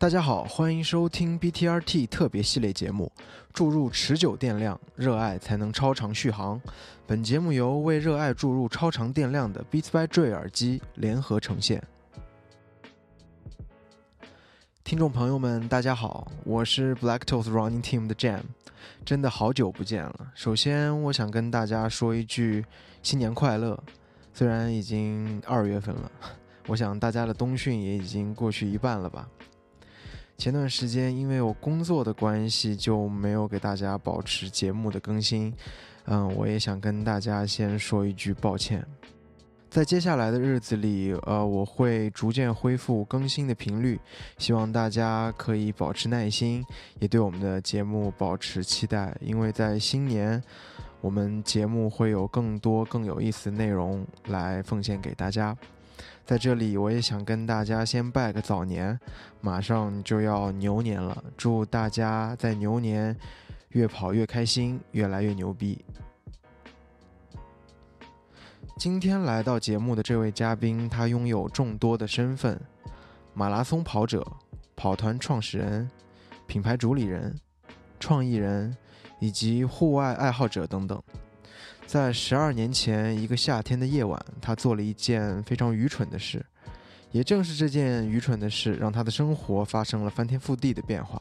大家好，欢迎收听 BTRT 特别系列节目，注入持久电量，热爱才能超长续航。本节目由为热爱注入超长电量的 Beats by Dre 耳机联合呈现。听众朋友们，大家好，我是 Black Toast Running Team 的 Jam，真的好久不见了。首先，我想跟大家说一句新年快乐。虽然已经二月份了，我想大家的冬训也已经过去一半了吧。前段时间因为我工作的关系，就没有给大家保持节目的更新。嗯，我也想跟大家先说一句抱歉。在接下来的日子里，呃，我会逐渐恢复更新的频率，希望大家可以保持耐心，也对我们的节目保持期待。因为在新年，我们节目会有更多更有意思的内容来奉献给大家。在这里，我也想跟大家先拜个早年，马上就要牛年了，祝大家在牛年越跑越开心，越来越牛逼。今天来到节目的这位嘉宾，他拥有众多的身份：马拉松跑者、跑团创始人、品牌主理人、创意人以及户外爱好者等等。在十二年前一个夏天的夜晚，他做了一件非常愚蠢的事。也正是这件愚蠢的事，让他的生活发生了翻天覆地的变化。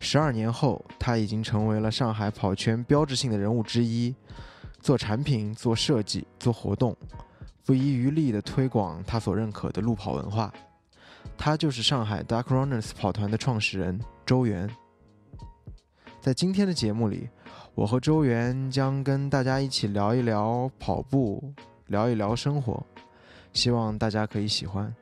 十二年后，他已经成为了上海跑圈标志性的人物之一，做产品、做设计、做活动，不遗余力地推广他所认可的路跑文化。他就是上海 Dark Runners 跑团的创始人周元。在今天的节目里。我和周元将跟大家一起聊一聊跑步，聊一聊生活，希望大家可以喜欢。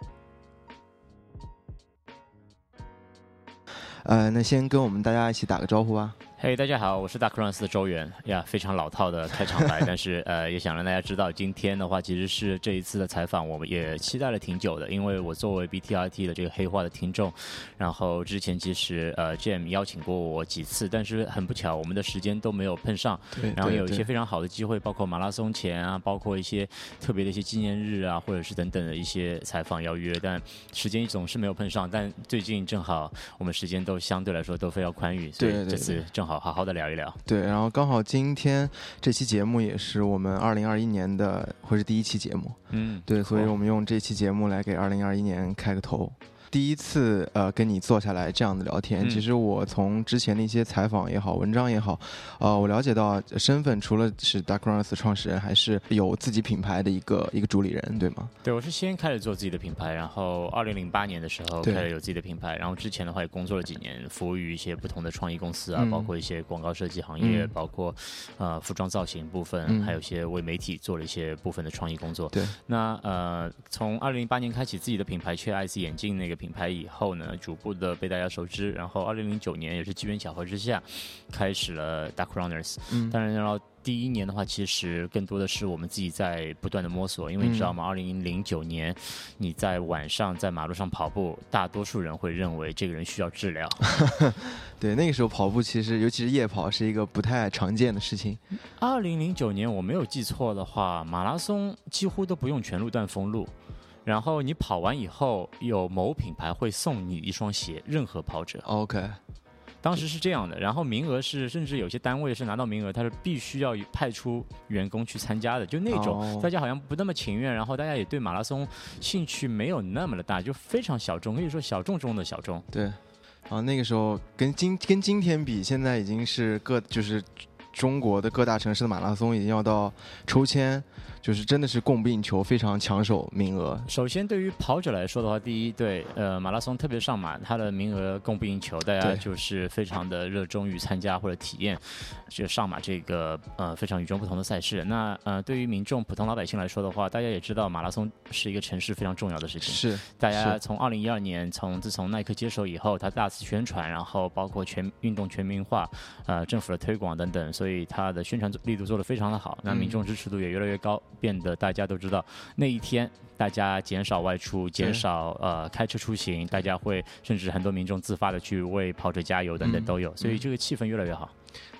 呃，那先跟我们大家一起打个招呼吧。嘿，大家好，我是大 cross 的周元。呀，非常老套的开场白，但是呃，也想让大家知道，今天的话其实是这一次的采访，我们也期待了挺久的，因为我作为 BTRT 的这个黑化的听众，然后之前其实呃 Jam 邀请过我几次，但是很不巧，我们的时间都没有碰上，然后有一些非常好的机会，包括马拉松前啊，包括一些特别的一些纪念日啊，或者是等等的一些采访邀约，但时间总是没有碰上，但最近正好我们时间都相对来说都非常宽裕，所以这次正好。好好好的聊一聊，对，然后刚好今天这期节目也是我们二零二一年的会是第一期节目，嗯，对，所以我们用这期节目来给二零二一年开个头。第一次呃跟你坐下来这样的聊天，其实我从之前的一些采访也好，文章也好，呃，我了解到身份除了是 Dark Runners 创始人，还是有自己品牌的一个一个主理人，对吗？对，我是先开始做自己的品牌，然后二零零八年的时候开始有自己的品牌，然后之前的话也工作了几年，服务于一些不同的创意公司啊，包括一些广告设计行业，包括呃服装造型部分，还有一些为媒体做了一些部分的创意工作。对，那呃从二零零八年开启自己的品牌，缺爱 c 眼镜那个。品牌以后呢，逐步的被大家熟知。然后，二零零九年也是机缘巧合之下，开始了 Dark Runners。嗯，当然，然后第一年的话，其实更多的是我们自己在不断的摸索。因为你知道吗？二零零九年，你在晚上在马路上跑步，大多数人会认为这个人需要治疗。对，那个时候跑步其实，尤其是夜跑，是一个不太常见的事情。二零零九年，我没有记错的话，马拉松几乎都不用全路段封路。然后你跑完以后，有某品牌会送你一双鞋，任何跑者。OK，当时是这样的。然后名额是，甚至有些单位是拿到名额，他是必须要派出员工去参加的，就那种大家好像不那么情愿。然后大家也对马拉松兴趣没有那么的大，就非常小众，可以说小众中的小众。对，啊，那个时候跟今跟今天比，现在已经是各就是中国的各大城市的马拉松已经要到抽签。就是真的是供不应求，非常抢手名额。首先，对于跑者来说的话，第一，对，呃，马拉松特别上马，它的名额供不应求，大家就是非常的热衷于参加或者体验，就上马这个呃非常与众不同的赛事。那呃，对于民众普通老百姓来说的话，大家也知道马拉松是一个城市非常重要的事情。是。大家从二零一二年从自从耐克接手以后，它大肆宣传，然后包括全运动全民化，呃，政府的推广等等，所以它的宣传力度做得非常的好，那民众支持度也越来越高。变得大家都知道，那一天大家减少外出，减少呃开车出行，大家会甚至很多民众自发的去为跑者加油等等都有，所以这个气氛越来越好。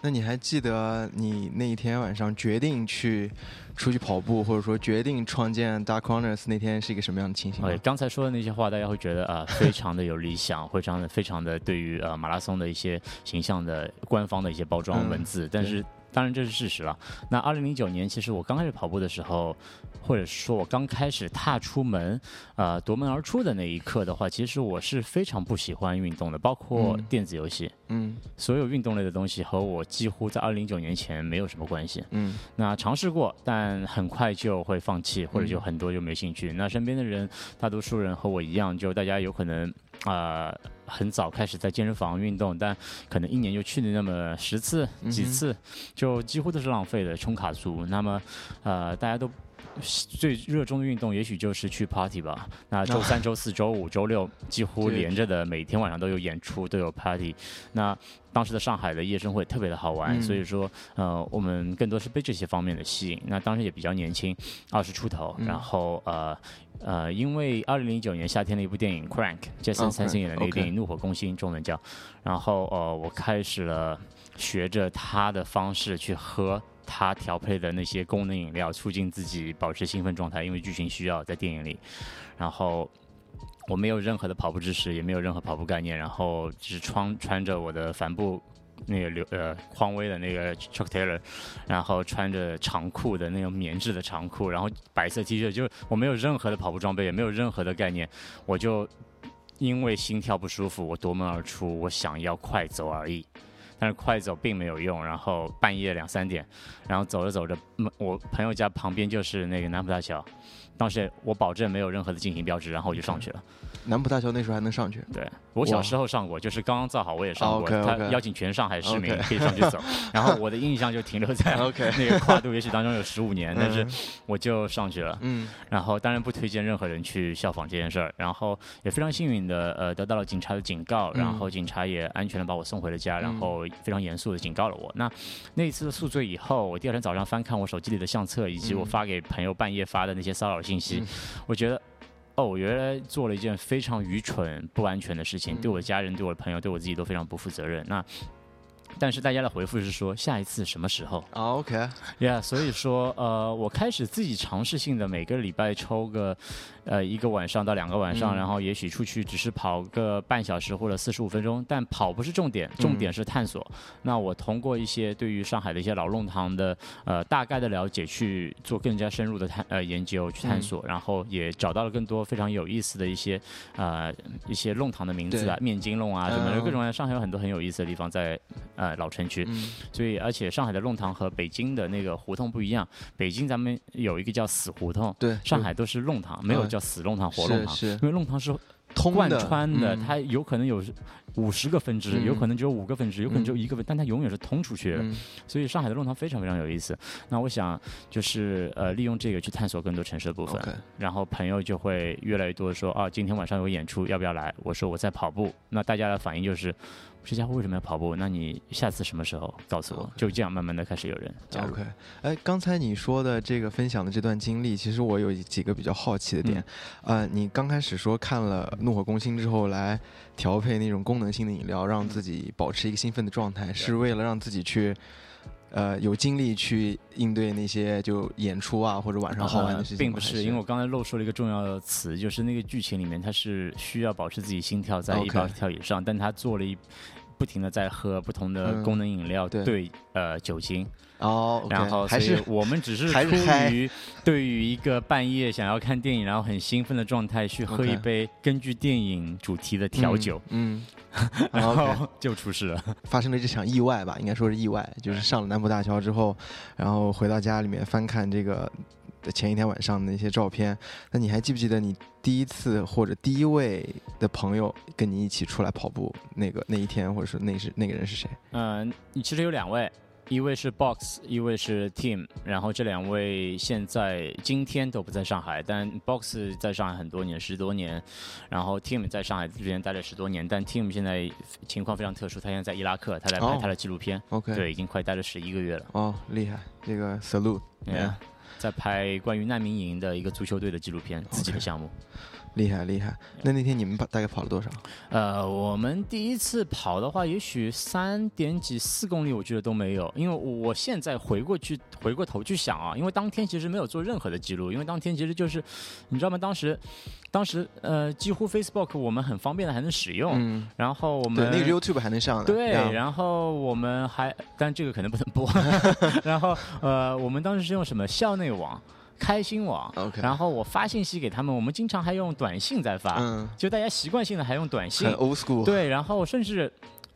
那你还记得你那一天晚上决定去出去跑步，或者说决定创建 Dark Corners 那天是一个什么样的情形吗？对，刚才说的那些话，大家会觉得啊、非常的有理想，非常的非常的对于呃马拉松的一些形象的官方的一些包装嗯文字，但是。当然这是事实了。那二零零九年，其实我刚开始跑步的时候，或者说我刚开始踏出门，呃，夺门而出的那一刻的话，其实我是非常不喜欢运动的，包括嗯电子游戏，嗯所有运动类的东西和我几乎在二零零九年前没有什么关系。嗯那尝试过，但很快就会放弃，或者就很多就没兴趣。那身边的人，大多数人和我一样，就大家有可能啊、呃很早开始在健身房运动，但可能一年就去了那么十次、几次，就几乎都是浪费的充卡族。那么呃，大家都。最热衷的运动也许就是去 party 吧。那周三、周四 周五、周六几乎连着的，每天晚上都有演出，都有 party。那当时的上海的夜生活特别的好玩，嗯所以说呃，我们更多是被这些方面的吸引。那当时也比较年轻，二十出头，嗯然后呃呃，因为二零零九年夏天的一部电影《Crank》，Jason 哦 s 森演的那个电影《怒火攻心》，中文叫，然后呃，我开始了学着他的方式去喝。他调配的那些功能饮料，促进自己保持兴奋状态，因为剧情需要在电影里。然后我没有任何的跑步知识，也没有任何跑步概念，然后只是穿穿着我的帆布那个流呃匡威的那个 Chuck Taylor，然后穿着长裤的那种棉质的长裤，然后白色 T 恤，就我没有任何的跑步装备，也没有任何的概念，我就因为心跳不舒服，我夺门而出，我想要快走而已。但是快走并没有用，然后半夜两三点，然后走着走着，我朋友家旁边就是那个南浦大桥，当时我保证没有任何的进行标志，然后我就上去了。南浦大桥那时候还能上去，对我小时候上过，就是刚刚造好我也上过他邀请全上海市民可以上去走，然后我的印象就停留在 OK 那个跨度，也许当中有十五年，但是嗯。我就上去了。嗯。然后当然不推荐任何人去效仿这件事儿，然后也非常幸运的呃得到了警察的警告，嗯然后警察也安全的把我送回了家，然后非常严肃的警告了我。那那一次的宿醉以后，我第二天早上翻看我手机里的相册，以及我嗯。发给朋友半夜发的那些骚扰信息，嗯我觉得。哦，我原来做了一件非常愚蠢、不安全的事情，嗯对我的家人、对我的朋友、对我自己都非常不负责任。那，但是大家的回复是说，下一次什么时候？啊 OK，Yeah，所以说，呃，我开始自己尝试性的每个礼拜抽个，呃，一个晚上到两个晚上，嗯然后也许出去只是跑个半小时或者四十五分钟，但跑不是重点，重点是探索。那我通过一些对于上海的一些老弄堂的呃大概的了解，去做更加深入的探呃研究去探索，然后也找到了更多非常有意思的一些呃一些弄堂的名字啊，面筋弄啊什么各种各样。上海有很多很有意思的地方在呃老城区。嗯所以，而且上海的弄堂和北京的那个胡同不一样。北京咱们有一个叫死胡同，对，上海都是弄堂，没有叫死弄堂、活弄堂。因为弄堂是贯穿的，嗯它有可能有五十个分支，嗯有可能只有五个分支，有可能只有一个分，但它永远是通出去的。嗯所以上海的弄堂非常非常有意思。那我想就是呃，利用这个去探索更多城市的部分。然后朋友就会越来越多的说啊，今天晚上有演出，要不要来？我说我在跑步。那大家的反应就是，这家伙为什么要跑步？那你下次什么时候告诉我就这样慢慢的开始有人加入。OK，哎，刚才你说的这个分享的这段经历，其实我有几个比较好奇的点。呃，你刚开始说看了《怒火攻心》之后来调配那种功能性的饮料，让自己保持一个兴奋的状态，是为了让自己去。呃，有精力去应对那些就演出啊，或者晚上好玩的事情、呃并不是，因为我刚才漏说了一个重要的词，就是那个剧情里面它是需要保持自己心跳在一百二十跳以上，但他做了一不停的在喝不同的嗯。功能饮料对。兑呃酒精，哦然后还是我们只是还出于 对于一个半夜想要看电影，然后很兴奋的状态去喝一杯根据电影主题的调酒，嗯，然后就出事了。发生了这场意外吧，应该说是意外，就是上了南浦大桥之后，然后回到家里面翻看这个前一天晚上的那些照片。那你还记不记得你第一次或者第一位的朋友跟你一起出来跑步那个那一天，或者说那是那个人是谁？嗯，其实有两位，一位是 Box，一位是 Team，然后这两位现在今天都不在上海，但 Box 在上海很多年，十多年，然后 Team 在上海之前待了十多年，但 Team 现在情况非常特殊，他现在在伊拉克，他在拍哦他的纪录片，OK，，对，已经快待了十一个月了。哦，厉害，这个 salute，Yeah，在拍关于难民营的一个足球队的纪录片，自己的项目。厉害厉害。那那天你们跑大概跑了多少？呃，我们第一次跑的话，也许三点几四公里，我觉得都没有。因为我现在回过去回过头去想啊，因为当天其实没有做任何的记录，因为当天其实就是，你知道吗？当时当时呃，几乎 Facebook 我们很方便的还能使用，嗯，然后我对，们那个 YouTube 还能上的。对，然后我们还，但这个可能不能播。然后呃，我们当时是用什么校内网、开心网 OK 然后我发信息给他们，我们经常还用短信在发，嗯，就大家习惯性的还用短信。old school。，对，然后甚至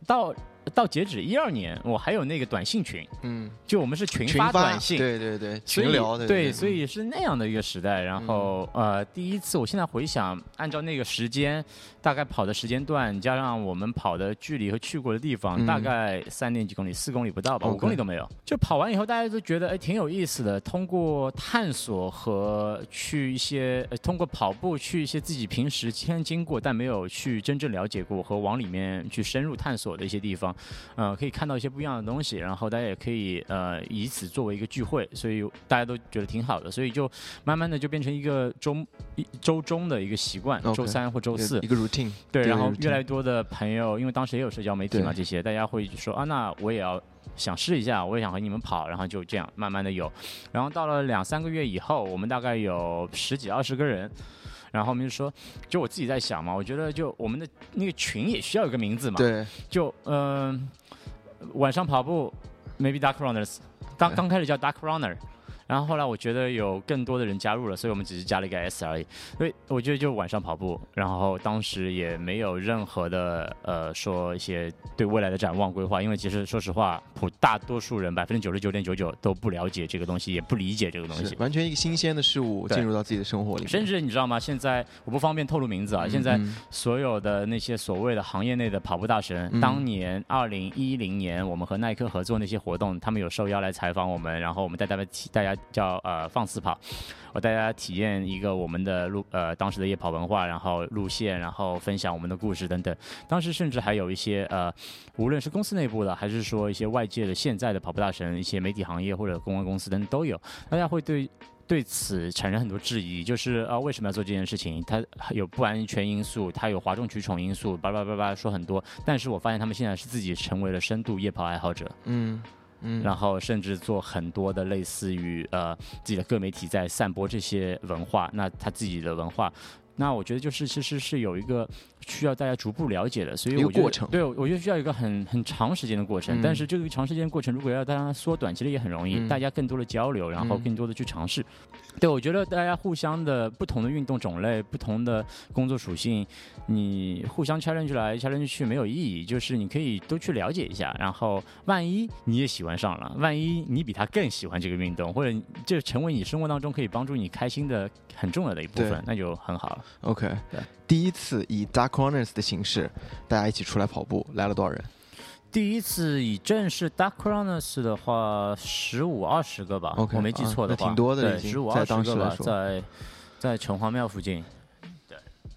到到截止一二年，我还有那个短信群，嗯，就我们是群群发短信。对对对，群聊的。对，对，所以是那样的一个时代。然后、呃，第一次，我现在回想，按照那个时间，大概跑的时间段，加上我们跑的距离和去过的地方，嗯大概三点几公里，四公里不到吧五公里都没有。就跑完以后，大家都觉得哎挺有意思的。通过探索和去一些，呃、通过跑步去一些自己平时天经过但没有去真正了解过和往里面去深入探索的一些地方，呃，可以看到一些不一样的东西，然后大家也可以呃以此作为一个聚会，所以大家都觉得挺好的，所以就慢慢的就变成一个周一周中的一个习惯周三或周四一，个 routine。对，对然后越来越多的朋友，因为当时也有社交媒体嘛，这些大家会说啊，那我也要想试一下，我也想和你们跑，然后就这样慢慢的有，然后到了两三个月以后，我们大概有十几二十个人。然后我们就说，就我自己在想嘛，我觉得就我们的那个群也需要有个名字嘛，对，就嗯、晚上跑步，maybe Dark Runners，刚刚开始叫 Dark Runner，然后后来我觉得有更多的人加入了，所以我们只是加了一个 S 而已。所以我觉得就晚上跑步，然后当时也没有任何的呃说一些对未来的展望规划，因为其实说实话，普大多数人百分之九十九点九九都不了解这个东西，也不理解这个东西。完全一个新鲜的事物进入到自己的生活里面。甚至你知道吗？现在我不方便透露名字啊。现在嗯所有的那些所谓的行业内的跑步大神，嗯当年二零一零年我们和耐克合作那些活动，他们有受邀来采访我们，然后我们带他们体大家叫呃放肆跑，我带大家体验一个我们的路呃当时的夜跑文化，然后路线，然后分享我们的故事等等。当时甚至还有一些呃，无论是公司内部的，还是说一些外界的现在的跑步大神，一些媒体行业或者公关公司等等都有，大家会对。对此产生很多质疑，就是啊，为什么要做这件事情？它有不安全因素，它有哗众取宠因素，叭叭叭叭说很多。但是我发现他们现在是自己成为了深度夜跑爱好者，嗯然后甚至做很多的类似于呃自己的各媒体在散播这些文化，那他自己的文化。那我觉得就是其实是有一个需要大家逐步了解的，所以我觉得过程对，我觉得需要一个很很长时间的过程。嗯但是这个长时间的过程，如果要大家缩短，其实也很容易，嗯大家更多的交流，然后嗯更多的去尝试。对，我觉得大家互相的不同的运动种类、不同的工作属性，你互相 challenge 来 challenge 去没有意义，就是你可以多去了解一下，然后万一你也喜欢上了，万一你比他更喜欢这个运动，或者这成为你生活当中可以帮助你开心的很重要的一部分，那就很好了。OK 对。第一次以 Dark Runners 的形式，大家一起出来跑步，来了多少人？第一次以正式 Dark Runners 的话，十五二十个吧我没记错的话，挺多的对，十五在二十个吧，在在城隍庙附近。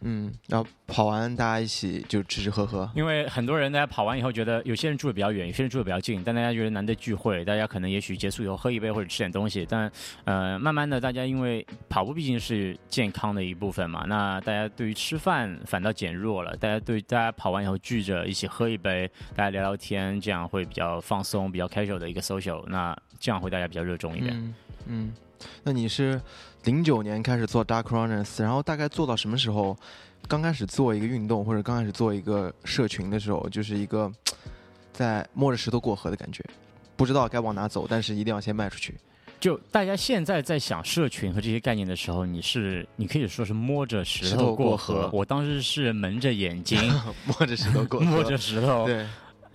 嗯，然后跑完大家一起就吃吃喝喝。因为很多人大家跑完以后觉得，有些人住的比较远，有些人住的比较近，但大家觉得难得聚会，大家可能也许结束以后喝一杯或者吃点东西，但呃，慢慢的大家因为跑步毕竟是健康的一部分嘛，那大家对于吃饭反倒减弱了，大家对大家跑完以后聚着一起喝一杯，大家聊聊天，这样会比较放松、比较 casual 的一个 social，那这样会大家比较热衷一点。嗯嗯，那你是零九年开始做 Dark Runners，然后大概做到什么时候？刚开始做一个运动，或者刚开始做一个社群的时候，就是一个在摸着石头过河的感觉，不知道该往哪走，但是一定要先迈出去。就大家现在在想社群和这些概念的时候，你是你可以说是摸着石石头头过过河河，我当时是蒙着眼睛 摸着石头过河，摸着石头，对，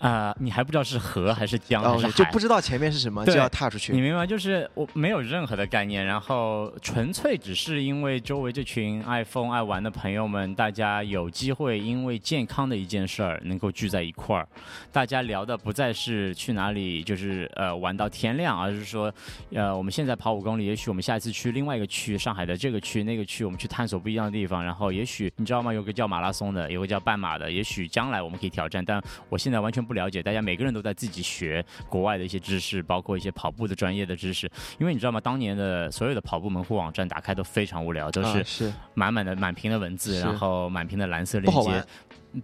啊、你还不知道是河还是江还哦是，海，就不知道前面是什么，就要踏出去你。明白吗？就是我没有任何的概念，然后纯粹只是因为周围这群爱疯爱玩的朋友们，大家有机会因为健康的一件事儿能够聚在一块儿，大家聊的不再是去哪里，就是呃玩到天亮，而是说，呃我们现在跑五公里，也许我们下一次去另外一个区，上海的这个区那个区，我们去探索不一样的地方，然后也许你知道吗？有个叫马拉松的，有个叫半马的，也许将来我们可以挑战，但我现在完全不不了解，大家每个人都在自己学国外的一些知识，包括一些跑步的专业的知识。因为你知道吗？当年的所有的跑步门户网站打开都非常无聊，都是是满满的满屏的文字，然后满屏的蓝色链接不好玩，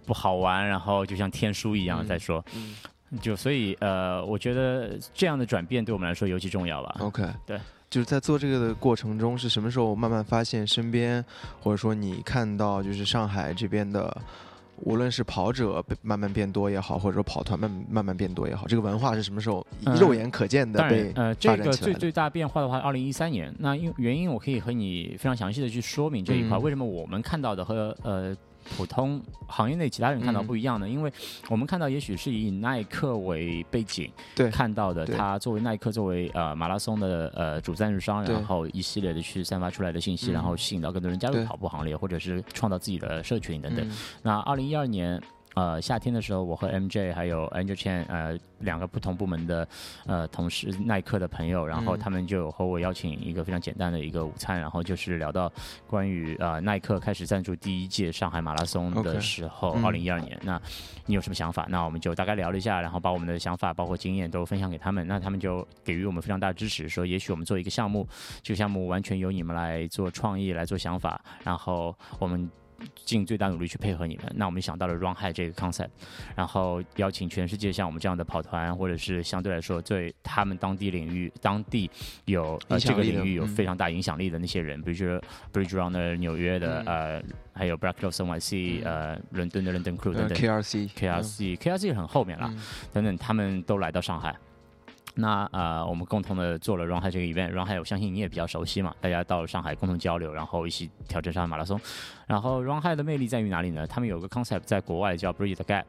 不好玩，然后就像天书一样嗯在说。嗯就所以呃，我觉得这样的转变对我们来说尤其重要吧。OK，对，就是在做这个的过程中，是什么时候慢慢发现身边，或者说你看到就是上海这边的，无论是跑者慢慢变多也好，或者说跑团慢慢慢变多也好，这个文化是什么时候嗯肉眼可见的被，呃，这？个最最大变化的话，二零一三年，那因原因我可以和你非常详细的去说明这一块，嗯为什么我们看到的和呃普通行业内其他人看到嗯不一样的？因为我们看到也许是以耐克为背景对看到的，对它作为耐克作为呃马拉松的呃主赞助商，然后一系列的去散发出来的信息，嗯然后吸引到更多人加入跑步行列，或者是创造自己的社群等等。嗯那二零一二年。呃，夏天的时候，我和 MJ 还有 Angel Chen 呃两个不同部门的呃同事，耐克的朋友，然后嗯他们就和我邀请一个非常简单的一个午餐，然后就是聊到关于呃耐克开始赞助第一届上海马拉松的时候，嗯二零一二年，那你有什么想法？那我们就大概聊了一下，然后把我们的想法包括经验都分享给他们，那他们就给予我们非常大的支持，说也许我们做一个项目，这个项目完全由你们来做创意，来做想法，然后我们。尽最大努力去配合你们。那我们想到了 Run High 这个 concept，然后邀请全世界像我们这样的跑团，或者是相对来说对他们当地领域、当地有呃这个领域有非常大影响力的那些人，比如说 Bridge Runner 纽约的、嗯呃，还有 Black Cloth NYC 呃伦敦的 London Crew 等呃等。KRC KRC KRC 很后面了，嗯等等，他们都来到上海。那呃，我们共同的做了 Run High 这个 event，Run High 我相信你也比较熟悉嘛，大家到上海共同交流，然后一起挑战上海马拉松。然后 Run High 的魅力在于哪里呢？他们有个 concept 在国外叫 Bridge the Gap。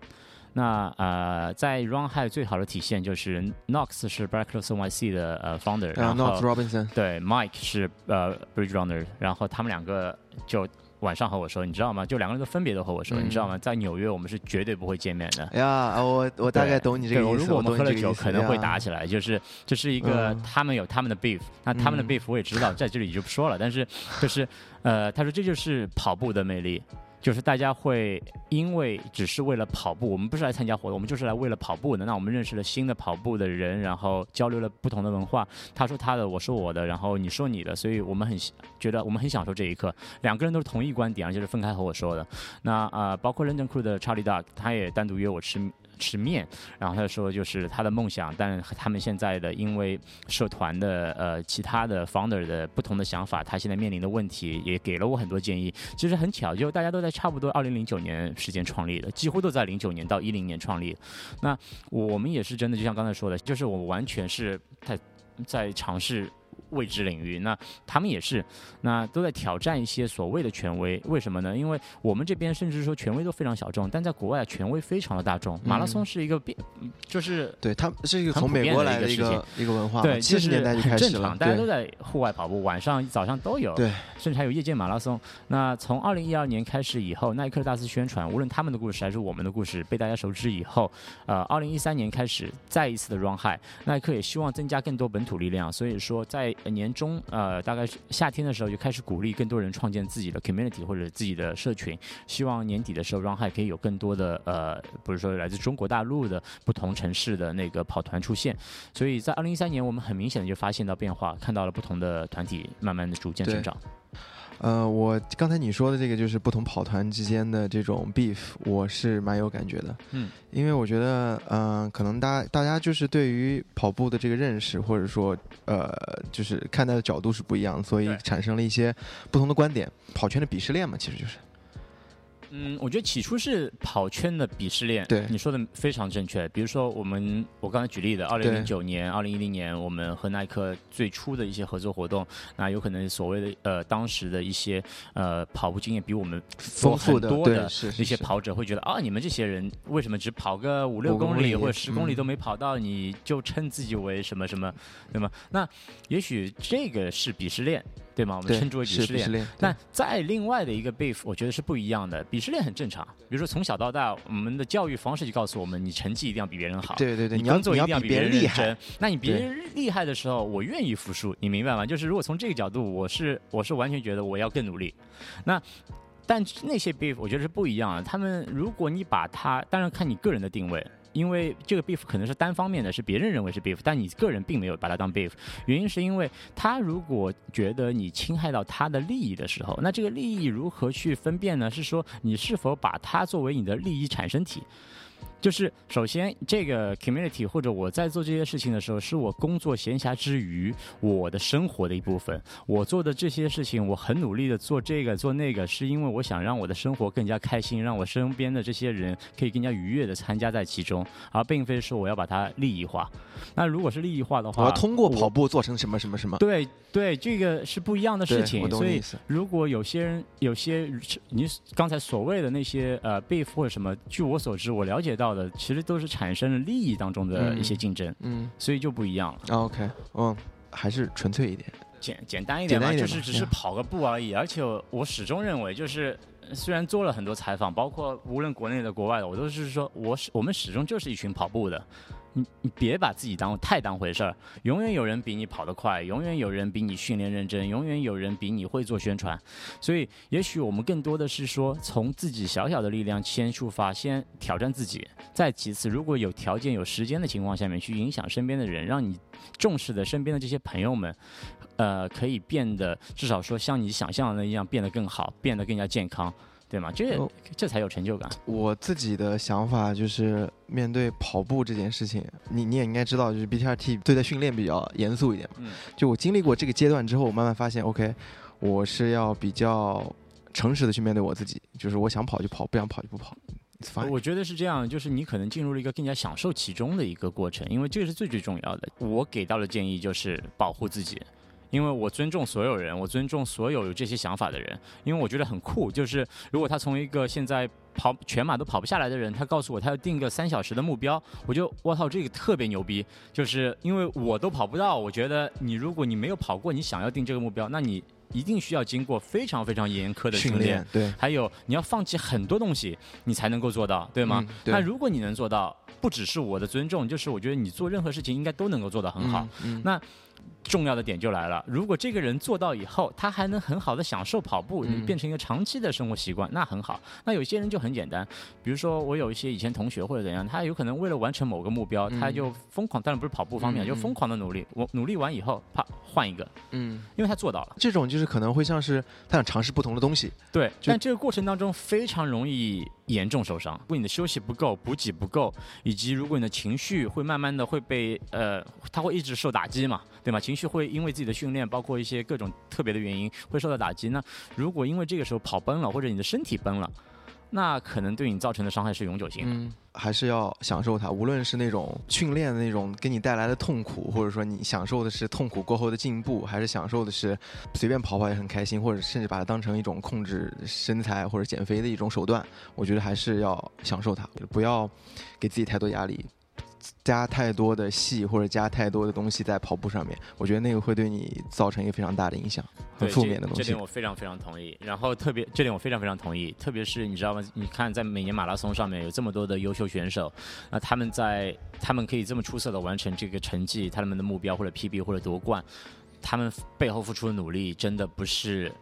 那呃，在 Run High 最好的体现就是 Knox 是 Cloth NYC 的呃 founder，然后然后 Knox Robinson 对，Mike 是呃 Bridge Runner，然后他们两个就晚上和我说，你知道吗？就两个人都分别都和我说，嗯你知道吗？在纽约我们是绝对不会见面的。哎呀，我我大概懂你这个意思。如果我们喝了酒，可能会打起来。就是这是一个嗯他们有他们的 beef，那他们的嗯 beef 我也知道，在这里就不说了。但是就是呃，他说这就是跑步的魅力。就是大家会因为只是为了跑步，我们不是来参加活动，我们就是来为了跑步的。那我们认识了新的跑步的人，然后交流了不同的文化。他说他的，我说我的，然后你说你的，所以我们很觉得我们很享受这一刻。两个人都是同一观点，而且是分开和我说的。那呃，包括 London Crew 的 Charlie Duck，他也单独约我吃吃面，然后他说就是他的梦想，但他们现在的因为社团的呃其他的 founder 的不同的想法，他现在面临的问题也给了我很多建议。其实很巧，就大家都在差不多二零零九年时间创立的，几乎都在零九年到一零年创立。那我们也是真的，就像刚才说的，就是我完全是在在尝试。未知领域，那他们也是，那都在挑战一些所谓的权威。为什么呢？因为我们这边甚至说权威都非常小众，但在国外权威非常的大众。马拉松是一个变，就是对，它是一个从美国来的一一个一个文化，对，七就是十年代就开始了很正常，，大家都在户外跑步，晚上、早上都有，对，甚至还有夜间马拉松。那从二零一二年开始以后，耐克的大肆宣传，无论他们的故事还是我们的故事被大家熟知以后，呃，二零一三年开始再一次的 Run High，耐克也希望增加更多本土力量，所以说在年中呃大概是夏天的时候就开始鼓励更多人创建自己的 community 或者自己的社群，希望年底的时候 Run High 可以有更多的呃，比如说来自中国大陆的不同城市的那个跑团出现。所以在二零一三年，我们很明显的就发现到变化，看到了不同的团体慢慢的逐渐成长。呃，我刚才你说的这个就是不同跑团之间的这种 beef，我是蛮有感觉的。嗯，因为我觉得，嗯、可能大家大家就是对于跑步的这个认识，或者说，呃，就是看待的角度是不一样，所以产生了一些不同的观点。跑圈的鄙视链嘛，其实就是。嗯，我觉得起初是跑圈的鄙视链，对你说的非常正确。比如说我们，我刚才举例的，二零零九年、二零一零年，我们和耐克最初的一些合作活动，那有可能所谓的呃当时的一些呃跑步经验比我们丰富多的那些跑者会觉得啊，你们这些人为什么只跑个五六公公里里或者十公里嗯都没跑到，你就称自己为什么什么，对吗？那也许这个是鄙视链，对吗？我们称之为鄙视链。那在另外的一个 beef，我觉得是不一样的。鄙视链很正常，比如说从小到大，我们的教育方式就告诉我们，你成绩一定要比别人好，对对对，你工作一定要比别人人厉害。。那你别人厉害的时候，我愿意服输，你明白吗？就是如果从这个角度，我是我是完全觉得我要更努力。那但那些 beef 我觉得是不一样的。他们如果你把它，当然看你个人的定位。因为这个 beef 可能是单方面的，是别人认为是 beef，但你个人并没有把它当 beef。原因是因为他如果觉得你侵害到他的利益的时候，那这个利益如何去分辨呢？是说你是否把它作为你的利益产生体？就是首先，这个 community 或者我在做这些事情的时候，是我工作闲暇之余我的生活的一部分。我做的这些事情，我很努力的做这个做那个，是因为我想让我的生活更加开心，让我身边的这些人可以更加愉悦的参加在其中，而并非说我要把它利益化。那如果是利益化的话，我要通过跑步做成什么什么什么？对对，这个是不一样的事情。所以意思。如果有些人有些你刚才所谓的那些呃 beef 或者什么，据我所知，我了解到的其实都是产生了利益当中的一些竞争，嗯，所以就不一样了。OK，嗯，还是纯粹一点，简简单一点吧，就是只是跑个步而已。而且我始终认为，就是虽然做了很多采访，包括无论国内的、国外的，我都是说，我始我们始终就是一群跑步的。你你别把自己当太当回事儿，永远有人比你跑得快，永远有人比你训练认真，永远有人比你会做宣传。所以，也许我们更多的是说，从自己小小的力量先出发，先挑战自己。再其次，如果有条件、有时间的情况下面，去影响身边的人，让你重视的身边的这些朋友们，呃，可以变得至少说像你想象的那样变得更好，变得更加健康。对吗？这这才有成就感。我自己的想法就是，面对跑步这件事情，你你也应该知道，就是 BTRT 对待训练比较严肃一点。嗯。就我经历过这个阶段之后，我慢慢发现，OK，我是要比较诚实的去面对我自己，就是我想跑就跑，不想跑就不跑。我觉得是这样，就是你可能进入了一个更加享受其中的一个过程，因为这个是最最重要的。我给到的建议就是保护自己。因为我尊重所有人，我尊重所有有这些想法的人，因为我觉得很酷。就是如果他从一个现在跑全马都跑不下来的人，他告诉我他要定个三小时的目标，我就我操，这个特别牛逼。就是因为我都跑不到，我觉得你如果你没有跑过，你想要定这个目标，那你一定需要经过非常非常严苛的训练，对，还有你要放弃很多东西，你才能够做到，对吗？那如果你能做到，不只是我的尊重，就是我觉得你做任何事情应该都能够做得很好。那。重要的点就来了，如果这个人做到以后，他还能很好的享受跑步，你变成一个长期的生活习惯，那很好。那有些人就很简单，比如说我有一些以前同学或者怎样，他有可能为了完成某个目标，他就疯狂，当然不是跑步方面，就疯狂的努力。我努力完以后，啪换一个，嗯，因为他做到了。这种就是可能会像是他想尝试不同的东西，对。但这个过程当中非常容易严重受伤，如果你的休息不够，补给不够，以及如果你的情绪会慢慢的会被呃，他会一直受打击嘛，对吗？情绪会因为自己的训练，包括一些各种特别的原因，会受到打击。那如果因为这个时候跑崩了，或者你的身体崩了，那可能对你造成的伤害是永久性的。嗯，还是要享受它，无论是那种训练的那种给你带来的痛苦，或者说你享受的是痛苦过后的进步，还是享受的是随便跑跑也很开心，或者甚至把它当成一种控制身材或者减肥的一种手段，我觉得还是要享受它，不要给自己太多压力。加太多的戏或者加太多的东西在跑步上面，我觉得那个会对你造成一个非常大的影响，很负面的东西。这点我非常非常同意。然后特别这点我非常非常同意，特别是你知道吗？你看在每年马拉松上面有这么多的优秀选手，那他们在他们可以这么出色的完成这个成绩，他们的目标或者 PB 或者夺冠，他们背后付出的努力真的不是。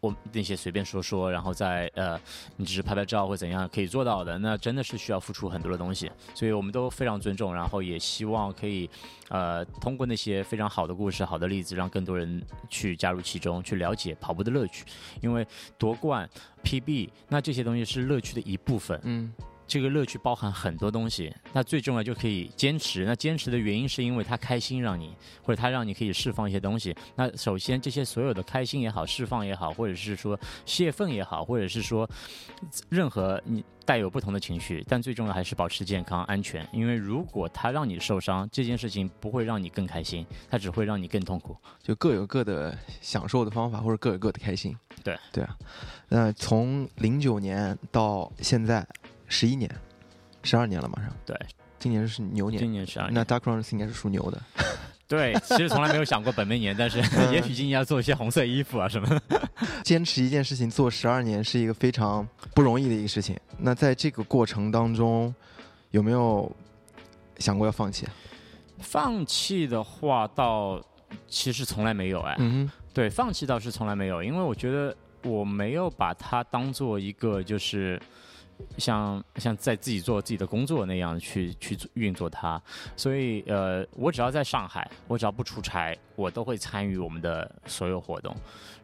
我那些随便说说，然后再呃，你只是拍拍照或怎样可以做到的，那真的是需要付出很多的东西，所以我们都非常尊重，然后也希望可以呃通过那些非常好的故事、好的例子，让更多人去加入其中，去了解跑步的乐趣，因为夺冠、PB，那这些东西是乐趣的一部分。嗯。这个乐趣包含很多东西，那最重要就可以坚持。那坚持的原因是因为他开心，让你或者他让你可以释放一些东西。那首先这些所有的开心也好，释放也好，或者是说泄愤也好，或者是说任何你带有不同的情绪，但最重要还是保持健康安全。因为如果他让你受伤，这件事情不会让你更开心，它只会让你更痛苦。就各有各的享受的方法，或者各有各的开心。对对啊，那从零九年到现在。十一年，十二年了，马上。对，今年是牛年。今年十二。那 Dark Runs 应该是属牛的。对，其实从来没有想过本命年，但是 也许今年要做一些红色衣服啊什么。坚持一件事情做十二年是一个非常不容易的一个事情。那在这个过程当中，有没有想过要放弃？放弃的话，倒其实从来没有哎。嗯。对，放弃倒是从来没有，因为我觉得我没有把它当做一个就是。像像在自己做自己的工作那样去去运作它，所以呃，我只要在上海，我只要不出差，我都会参与我们的所有活动。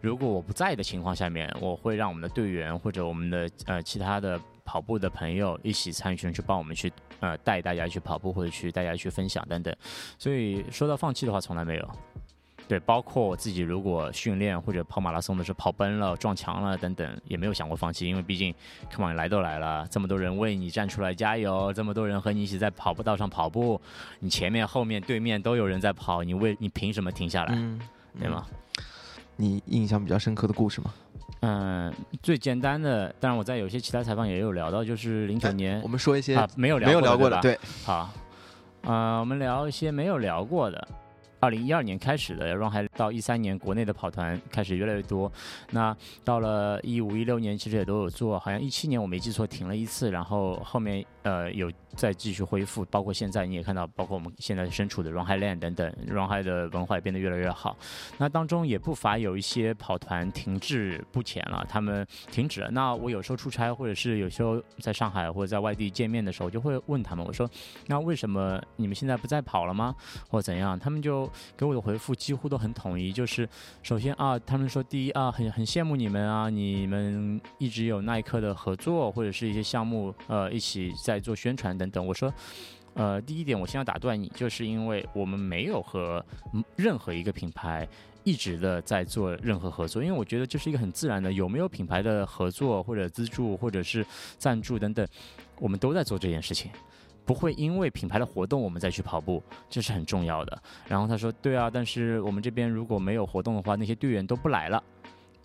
如果我不在的情况下面，我会让我们的队员或者我们的呃其他的跑步的朋友一起参与去帮我们去呃带大家去跑步或者去大家去分享等等。所以说到放弃的话，从来没有。对，包括我自己，如果训练或者跑马拉松的时候跑崩了、撞墙了等等，也没有想过放弃，因为毕竟，come on，来都来了，这么多人为你站出来加油，这么多人和你一起在跑步道上跑步，你前面、后面、对面都有人在跑，你为你凭什么停下来？对吗？你印象比较深刻的故事吗？嗯，最简单的，当然我在有些其他采访也有聊到，就是零九年，我们说一些啊没有没有聊过的，对，好，啊，我们聊一些没有聊过的。二零一二年开始的，然后还到一三年，国内的跑团开始越来越多。那到了一五一六年，其实也都有做，好像一七年我没记错停了一次，然后后面呃有。再继续恢复，包括现在你也看到，包括我们现在身处的 Run High Land 等等，Run High 的文化也变得越来越好。那当中也不乏有一些跑团停滞不前了，他们停止了。那我有时候出差，或者是有时候在上海或者在外地见面的时候，就会问他们，我说：“那为什么你们现在不再跑了吗？或者怎样？”他们就给我的回复几乎都很统一，就是首先啊，他们说第一啊，很很羡慕你们啊，你们一直有耐克的合作或者是一些项目，呃，一起在做宣传。等等，我说，呃，第一点，我先要打断你，就是因为我们没有和任何一个品牌一直的在做任何合作，因为我觉得这是一个很自然的，有没有品牌的合作或者资助或者是赞助等等，我们都在做这件事情，不会因为品牌的活动我们再去跑步，这是很重要的。然后他说，对啊，但是我们这边如果没有活动的话，那些队员都不来了。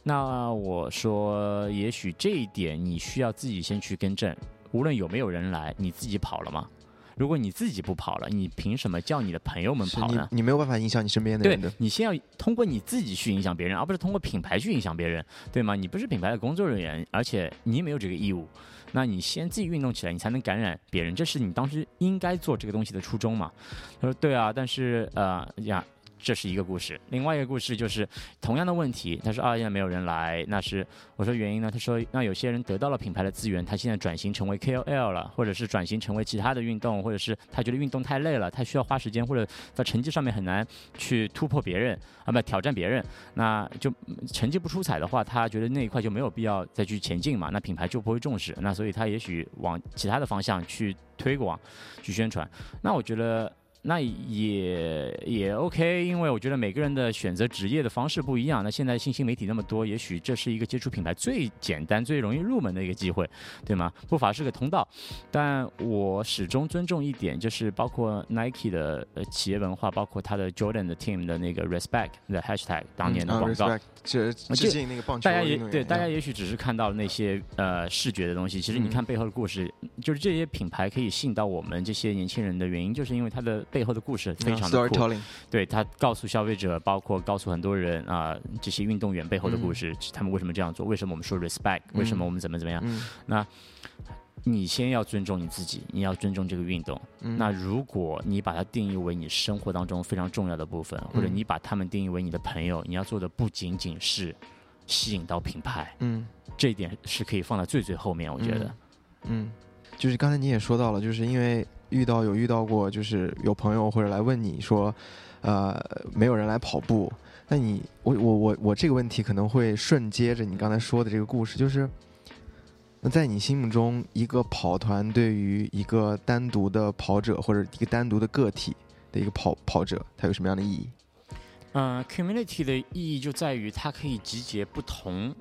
那我说，也许这一点你需要自己先去更正。无论有没有人来，你自己跑了吗？如果你自己不跑了，你凭什么叫你的朋友们跑呢？你没有办法影响你身边的人的。你先要通过你自己去影响别人，而不是通过品牌去影响别人，对吗？你不是品牌的工作人员，而且你没有这个义务。那你先自己运动起来，你才能感染别人，这是你当时应该做这个东西的初衷嘛？他说：“对啊，但是呃呀。”这是一个故事，另外一个故事就是同样的问题。他说啊，现在没有人来，那是我说原因呢？他说那有些人得到了品牌的资源，他现在转型成为 KOL 了，或者是转型成为其他的运动，或者是他觉得运动太累了，他需要花时间，或者在成绩上面很难去突破别人啊，不挑战别人，那就成绩不出彩的话，他觉得那一块就没有必要再去前进嘛，那品牌就不会重视，那所以他也许往其他的方向去推广、去宣传。那我觉得。那也也 OK，因为我觉得每个人的选择职业的方式不一样。那现在信息媒体那么多，也许这是一个接触品牌最简单、最容易入门的一个机会，对吗？不乏是个通道。但我始终尊重一点，就是包括 Nike 的呃企业文化，包括他的 Jordan 的 Team 的那个 Respect 的 Hashtag 当年的广告，致致敬那个棒球大家也对，大家也许只是看到了那些呃视觉的东西，其实你看背后的故事，就是这些品牌可以吸引到我们这些年轻人的原因，就是因为它的。背后的故事非常的酷，对他告诉消费者，包括告诉很多人啊，这些运动员背后的故事，他们为什么这样做？为什么我们说 respect？为什么我们怎么怎么样？那，你先要尊重你自己，你要尊重这个运动。那如果你把它定义为你生活当中非常重要的部分，或者你把他们定义为你的朋友，你要做的不仅仅是吸引到品牌，嗯，这一点是可以放在最最后面，我觉得，嗯，就是刚才你也说到了，就是因为。遇到有遇到过，就是有朋友或者来问你说，呃，没有人来跑步，那你我我我我这个问题可能会顺接着你刚才说的这个故事，就是那在你心目中，一个跑团对于一个单独的跑者或者一个单独的个体的一个跑跑者，它有什么样的意义？嗯，community 的意义就在于它可以集结不同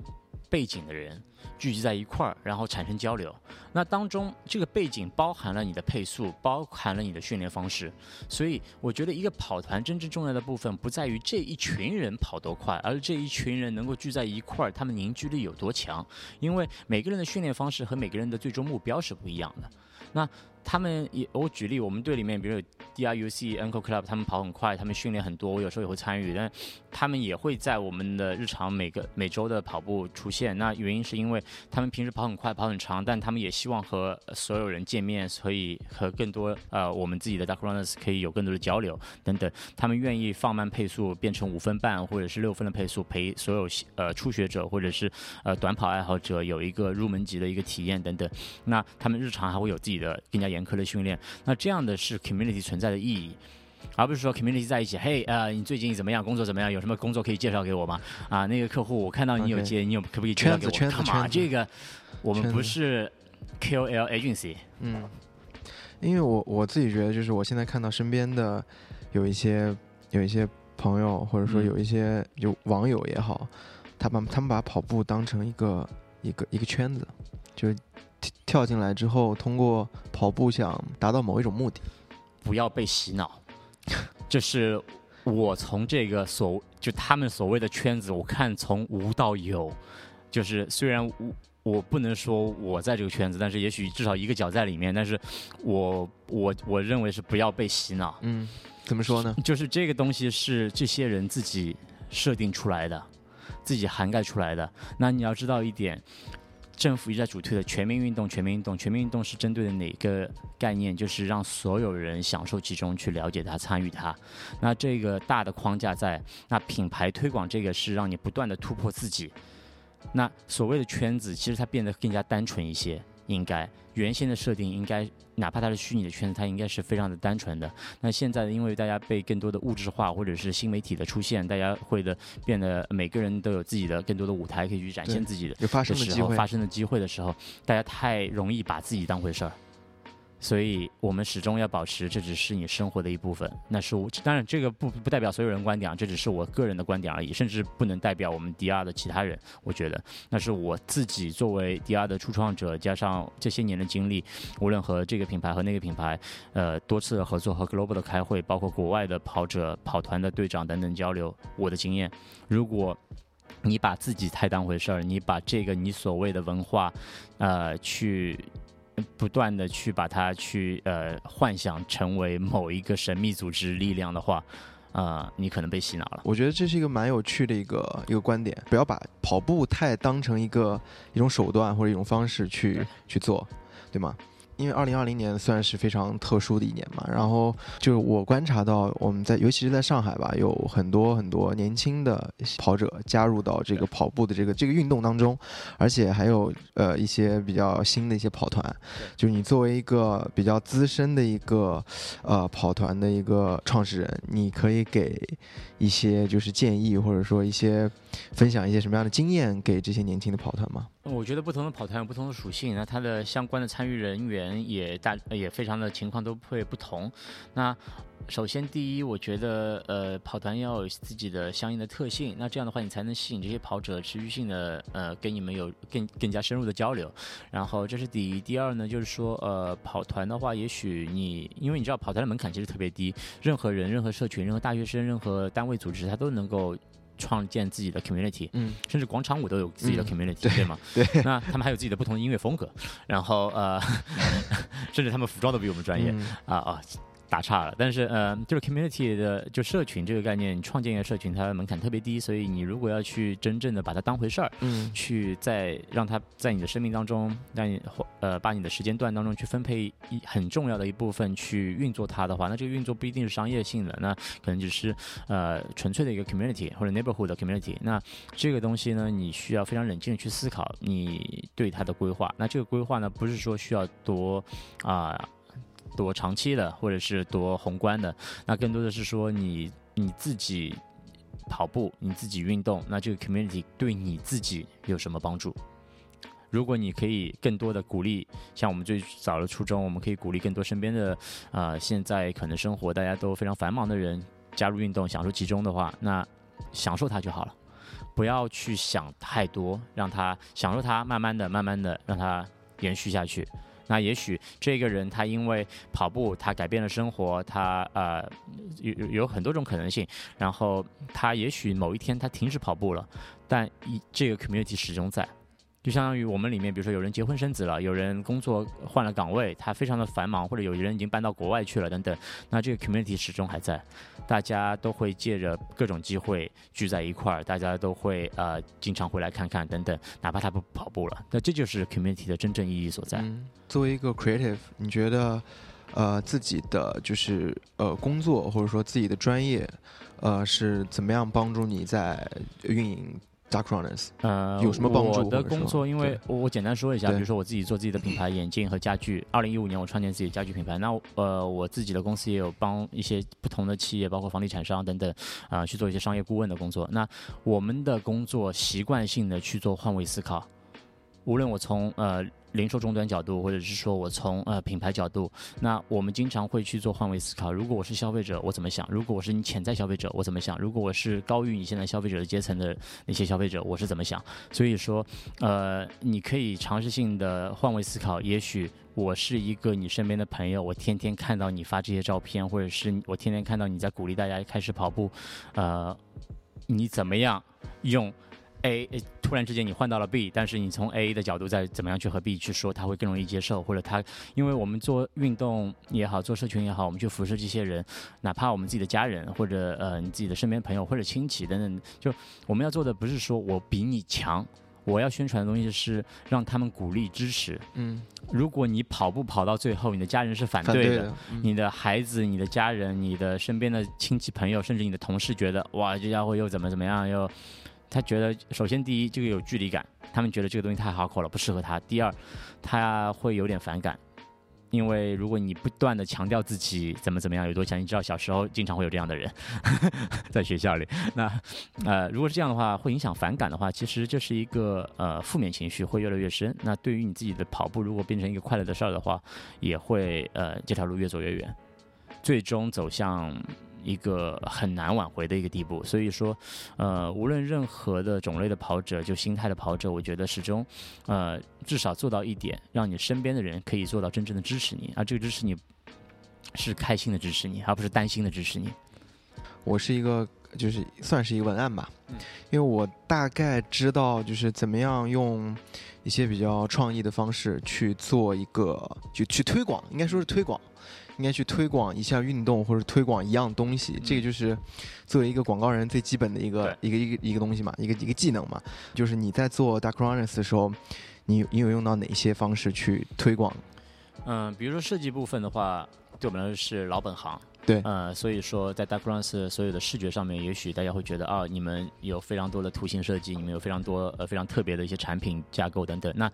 背景的人。聚集在一块儿，然后产生交流。那当中这个背景包含了你的配速，包含了你的训练方式。所以我觉得一个跑团真正重要的部分不在于这一群人跑多快，而这一群人能够聚在一块儿，他们凝聚力有多强。因为每个人的训练方式和每个人的最终目标是不一样的。那他们也，我举例，我们队里面，比如有 DRUC、Uncle Club，他们跑很快，他们训练很多，我有时候也会参与，但他们也会在我们的日常每个每周的跑步出现。那原因是因为他们平时跑很快，跑很长，但他们也希望和所有人见面，所以和更多呃我们自己的 Dark Runners 可以有更多的交流等等。他们愿意放慢配速，变成五分半或者是六分的配速，陪所有呃初学者或者是呃短跑爱好者有一个入门级的一个体验等等。那他们日常还会有自己的更加严苛的训练。那这样的是 community 存在的意义。而不是说 community 在一起，嘿，呃，你最近怎么样？工作怎么样？有什么工作可以介绍给我吗？啊，那个客户我看到你有接，你有可不可以介绍给我？圈子圈子，这个我们不是 KOL agency。嗯，因为我我自己觉得，就是我现在看到身边的有一些有一些朋友，或者说有一些有网友也好，他把他们把跑步当成一个一个一个圈子，就是跳进来之后，通过跑步想达到某一种目的，不要被洗脑。就是我从这个所就他们所谓的圈子，我看从无到有，就是虽然我我不能说我在这个圈子，但是也许至少一个脚在里面，但是我我我认为是不要被洗脑。嗯，怎么说呢？就是这个东西是这些人自己设定出来的，自己涵盖出来的。那你要知道一点。政府一直在主推的全民运动，全民运动，全民运动是针对的哪个概念？就是让所有人享受其中，去了解它，参与它。那这个大的框架在，那品牌推广这个是让你不断的突破自己。那所谓的圈子，其实它变得更加单纯一些。应该原先的设定应该，哪怕它是虚拟的圈子，它应该是非常的单纯的。那现在因为大家被更多的物质化或者是新媒体的出现，大家会的变得每个人都有自己的更多的舞台可以去展现自己的。有发生的机会，发生的机会的时候，大家太容易把自己当回事儿。所以我们始终要保持，这只是你生活的一部分。那是我当然，这个不不代表所有人观点，这只是我个人的观点而已，甚至不能代表我们 DR 的其他人。我觉得那是我自己作为 DR 的初创者，加上这些年的经历，无论和这个品牌和那个品牌，呃，多次的合作和 Global 的开会，包括国外的跑者、跑团的队长等等交流，我的经验。如果你把自己太当回事儿，你把这个你所谓的文化，呃，去。不断的去把它去呃幻想成为某一个神秘组织力量的话，啊，你可能被洗脑了。我觉得这是一个蛮有趣的一个一个观点，不要把跑步太当成一个一种手段或者一种方式去去做，对吗？因为二零二零年算是非常特殊的一年嘛，然后就是我观察到，我们在尤其是在上海吧，有很多很多年轻的跑者加入到这个跑步的这个这个运动当中，而且还有呃一些比较新的一些跑团。就是你作为一个比较资深的一个呃跑团的一个创始人，你可以给一些就是建议，或者说一些分享一些什么样的经验给这些年轻的跑团吗？我觉得不同的跑团有不同的属性，那它的相关的参与人员也大也非常的情况都会不同。那首先第一，我觉得呃跑团要有自己的相应的特性，那这样的话你才能吸引这些跑者持续性的呃跟你们有更更加深入的交流。然后这是第一，第二呢就是说呃跑团的话，也许你因为你知道跑团的门槛其实特别低，任何人、任何社群、任何大学生、任何单位组织，他都能够。创建自己的 community，嗯，甚至广场舞都有自己的 community，对吗？对，那他们还有自己的不同的音乐风格，然后呃，甚至他们服装都比我们专业啊啊。打岔了，但是呃，就是 community 的就社群这个概念，创建一个社群，它的门槛特别低，所以你如果要去真正的把它当回事儿，嗯，去在让它在你的生命当中，让你呃把你的时间段当中去分配一很重要的一部分去运作它的话，那这个运作不一定是商业性的，那可能只是呃纯粹的一个 community 或者 neighborhood 的 community。那这个东西呢，你需要非常冷静的去思考你对它的规划。那这个规划呢，不是说需要多啊。多长期的，或者是多宏观的，那更多的是说你你自己跑步，你自己运动，那这个 community 对你自己有什么帮助？如果你可以更多的鼓励，像我们最早的初衷，我们可以鼓励更多身边的啊，现在可能生活大家都非常繁忙的人加入运动，享受其中的话，那享受它就好了，不要去想太多，让它享受它，慢慢的、慢慢的让它延续下去。那也许这个人他因为跑步，他改变了生活，他呃有有很多种可能性。然后他也许某一天他停止跑步了，但一这个 community 始终在，就相当于我们里面，比如说有人结婚生子了，有人工作换了岗位，他非常的繁忙，或者有人已经搬到国外去了等等，那这个 community 始终还在，大家都会借着各种机会聚在一块儿，大家都会呃经常回来看看等等，哪怕他不跑步了，那这就是 community 的真正意义所在。作为一个 creative，你觉得呃自己的就是呃工作或者说自己的专业，呃是怎么样帮助你在运营 Dark Runners？呃，有什么帮助我的工作，因为我我简单说一下，比如说我自己做自己的品牌眼镜和家具。二零一五年我创建自己的家具品牌，那呃我自己的公司也有帮一些不同的企业，包括房地产商等等，啊、去做一些商业顾问的工作。那我们的工作习惯性的去做换位思考，无论我从呃零售终端角度，或者是说我从呃品牌角度，那我们经常会去做换位思考。如果我是消费者，我怎么想？如果我是你潜在消费者，我怎么想？如果我是高于你现在消费者的阶层的那些消费者，我是怎么想？所以说，呃，你可以尝试性的换位思考。也许我是一个你身边的朋友，我天天看到你发这些照片，或者是我天天看到你在鼓励大家开始跑步，呃，你怎么样用 A？诶突然之间你换到了 B，但是你从 A 的角度再怎么样去和 B 去说，他会更容易接受，或者他，因为我们做运动也好，做社群也好，我们去辐射这些人，哪怕我们自己的家人或者呃你自己的身边朋友或者亲戚等等，就我们要做的不是说我比你强。我要宣传的东西是让他们鼓励支持。嗯，如果你跑步跑到最后，你的家人是反对的，对的，嗯你的孩子、你的家人、你的身边的亲戚朋友，甚至你的同事觉得哇，这家伙又怎么怎么样，又他觉得首先第一这个有距离感，他们觉得这个东西太好口了，不适合他；第二，他会有点反感。因为如果你不断的强调自己怎么怎么样有多强，你知道小时候经常会有这样的人在学校里。那呃，如果是这样的话，会影响反感的话，其实这是一个呃负面情绪会越来越深。那对于你自己的跑步，如果变成一个快乐的事儿的话，也会呃这条路越走越远，最终走向一个很难挽回的一个地步。所以说，呃，无论任何的种类的跑者，就心态的跑者，我觉得始终呃至少做到一点，让你身边的人可以做到真正的支持你，而这个支持你是开心的支持你，而不是担心的支持你。我是一个就是算是一个文案吧，嗯因为我大概知道就是怎么样用一些比较创意的方式去做一个就去推广，应该说是推广，应该去推广一下运动或者推广一样东西，这个就是作为一个广告人最基本的一个一个一个一个东西嘛，一个一个技能嘛，就是你在做 Dark Runners 的时候，你你有用到哪些方式去推广？嗯，比如说设计部分的话，对我们来说是老本行。对呃，所以说在 Dark Runs 所有的视觉上面，也许大家会觉得啊，你们有非常多的图形设计，你们有非常多呃非常特别的一些产品架构等等。那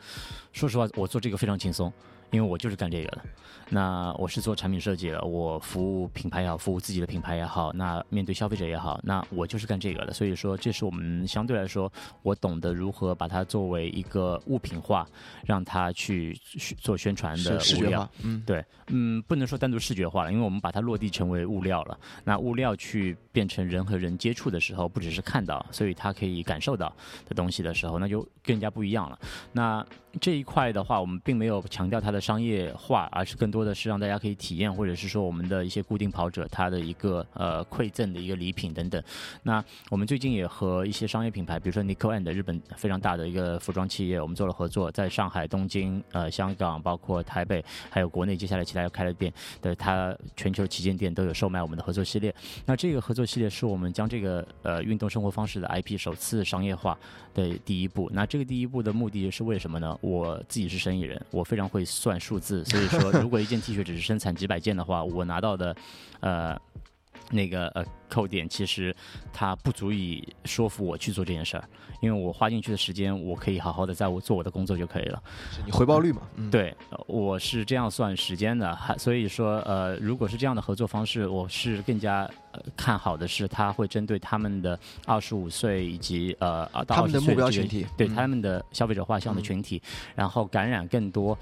说实话，我做这个非常轻松，因为我就是干这个的。那我是做产品设计的，我服务品牌也好，服务自己的品牌也好，那面对消费者也好，那我就是干这个的。所以说，这是我们相对来说，我懂得如何把它作为一个物品化，让它去去做宣传的物料嗯，对，嗯，不能说单独视觉化了，因为我们把它落地成为物料了。那物料去变成人和人接触的时候，不只是看到，所以它可以感受到的东西的时候，那就更加不一样了。那这一块的话，我们并没有强调它的商业化，而是更多的是让大家可以体验，或者是说我们的一些固定跑者他的一个呃馈赠的一个礼品等等。那我们最近也和一些商业品牌，比如说 Nico and 日本非常大的一个服装企业，我们做了合作，在上海、东京、呃香港，包括台北，还有国内接下来其他要开的店的，它全球旗舰店都有售卖我们的合作系列。那这个合作系列是我们将这个呃运动生活方式的 IP 首次商业化的第一步。那这个第一步的目的是为什么呢？我自己是生意人，我非常会算数字，所以说如果一件 T 恤只是生产几百件的话，我拿到的呃。那个呃扣点其实它不足以说服我去做这件事儿，因为我花进去的时间，我可以好好的在我做我的工作就可以了。你回报率嘛，嗯，，对，呃我是这样算时间的，还所以说呃，如果是这样的合作方式，我是更加呃看好的是，他会针对他们的二十五岁以及呃到20他们的目标群体对、嗯他们的消费者画像的嗯群体，然后感染更多。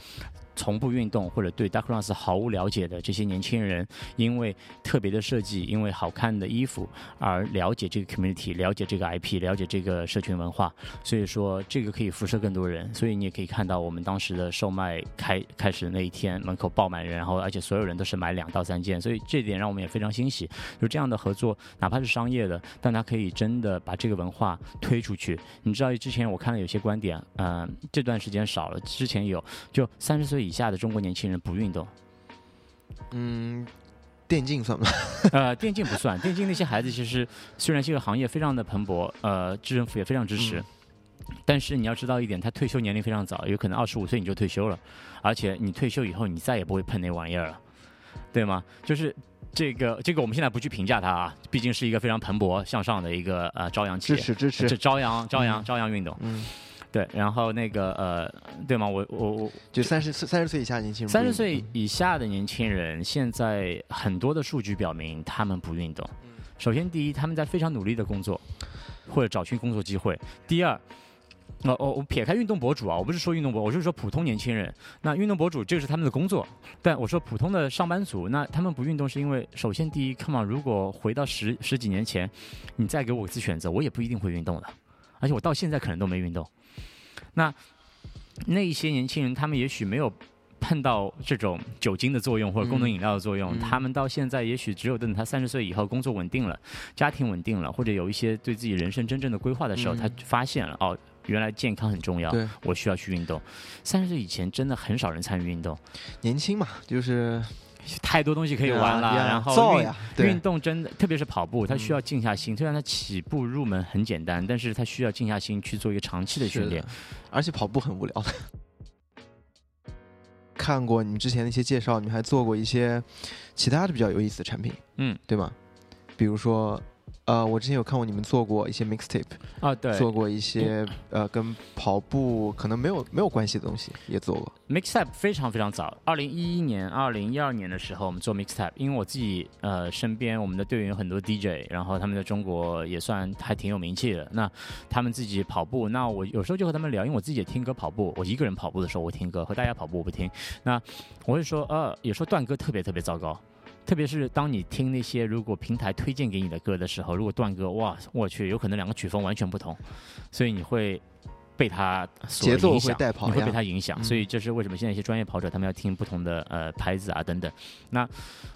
从不运动或者对 Dark Runs 毫无了解的这些年轻人，因为特别的设计，因为好看的衣服而了解这个 community，了解这个 IP，了解这个社群文化。所以说，这个可以辐射更多人。所以你也可以看到，我们当时的售卖开开始的那一天，门口爆满人，然后而且所有人都是买两到三件，所以这点让我们也非常欣喜。就这样的合作，哪怕是商业的，但它可以真的把这个文化推出去。你知道，之前我看了有些观点，嗯，这段时间少了，之前有，就三十岁以下的中国年轻人不运动。嗯，电竞算吗？呃，电竞不算，电竞那些孩子其实虽然这个行业非常的蓬勃，呃，政府也非常支持，但是你要知道一点，他退休年龄非常早，有可能二十五岁你就退休了，而且你退休以后你再也不会碰那玩意儿了，对吗？就是这个这个我们现在不去评价它啊，毕竟是一个非常蓬勃向上的一个呃朝阳企业支，持支持这，朝阳朝阳嗯朝阳运动，嗯，对，然后那个呃，对吗？我我我就三十岁三十岁以下年轻三十岁以下的年轻人，现在很多的数据表明他们不运动。首先，第一，他们在非常努力的工作，或者找寻工作机会；第二，呃，我我撇开运动博主啊，我不是说运动博，我是说普通年轻人。那运动博主这个是他们的工作，但我说普通的上班族，那他们不运动是因为，首先第一，come on，如果回到十十几年前，你再给我一次选择，我也不一定会运动的，而且我到现在可能都没运动。那那一些年轻人，他们也许没有碰到这种酒精的作用或者功能饮料的作用，嗯他们到现在也许只有等他三十岁以后，工作稳定了，家庭稳定了，或者有一些对自己人生真正的规划的时候，嗯他发现了哦。原来健康很重要，我需要去运动。三十岁以前真的很少人参与运动，年轻嘛，就是太多东西可以玩了。然后运动真的，特别是跑步，它需要嗯静下心。虽然它起步入门很简单，但是它需要静下心去做一个长期的训练。而且跑步很无聊的。看过你们之前的一些介绍，你们还做过一些其他的比较有意思的产品，嗯，对吗？比如说，呃，我之前有看过你们做过一些 mixtape，啊，对，做过一些呃跟跑步可能没有没有关系的东西，也做过。Mixtape 非常非常早，二零一一年、二零一二年的时候，我们做 Mixtape，因为我自己呃身边我们的队员有很多 DJ，然后他们在中国也算还挺有名气的。那他们自己跑步，那我有时候就和他们聊，因为我自己也听歌跑步，我一个人跑步的时候我听歌，和大家跑步我不听。那我会说，呃，有时候段歌特别特别糟糕。特别是当你听那些如果平台推荐给你的歌的时候，如果断歌，哇，我去，有可能两个曲风完全不同，所以你会被它所节奏会影响你会被它影响，嗯所以这是为什么现在一些专业跑者他们要听不同的呃拍子啊等等。那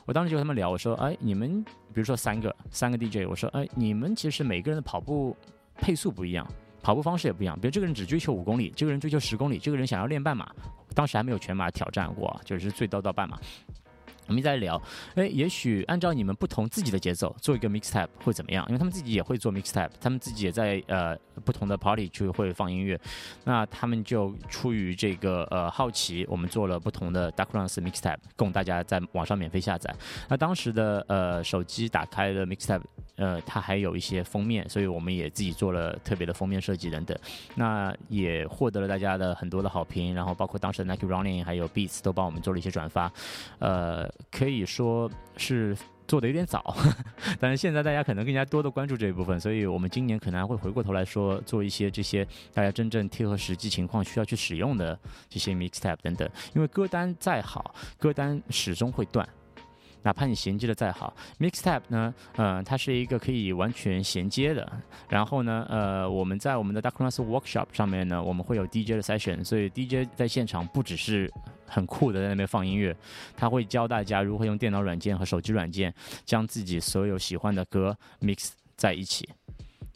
我当时就和他们聊，我说，哎，你们比如说三个三个 DJ，我说，哎，你们其实每个人的跑步配速不一样。跑步方式也不一样，比如这个人只追求五公里，这个人追求十公里，这个人想要练半马，当时还没有全马挑战过啊，就是最多到半马。我们一直在聊，哎，也许按照你们不同自己的节奏做一个 mixtape 会怎么样？因为他们自己也会做 mixtape，他们自己也在呃不同的 party 就会放音乐，那他们就出于这个呃好奇，我们做了不同的 Dark Runs mixtape，供大家在网上免费下载。那当时的呃手机打开的 mixtape，呃它还有一些封面，所以我们也自己做了特别的封面设计等等。那也获得了大家的很多的好评，然后包括当时的 Nike Running 还有 Beats 都帮我们做了一些转发，呃，可以说是做的有点早，但是现在大家可能更加多的关注这一部分，所以我们今年可能还会回过头来说做一些这些大家真正贴合实际情况需要去使用的这些 mixtape 等等，因为歌单再好，歌单始终会断。哪怕你衔接的再好，mixtape 呢，呃，它是一个可以完全衔接的。然后呢，呃，我们在我们的 Dark Runs Workshop 上面呢，我们会有 DJ 的 session，所以 DJ 在现场不只是很酷的在那边放音乐，他会教大家如何用电脑软件和手机软件将自己所有喜欢的歌 mix 在一起。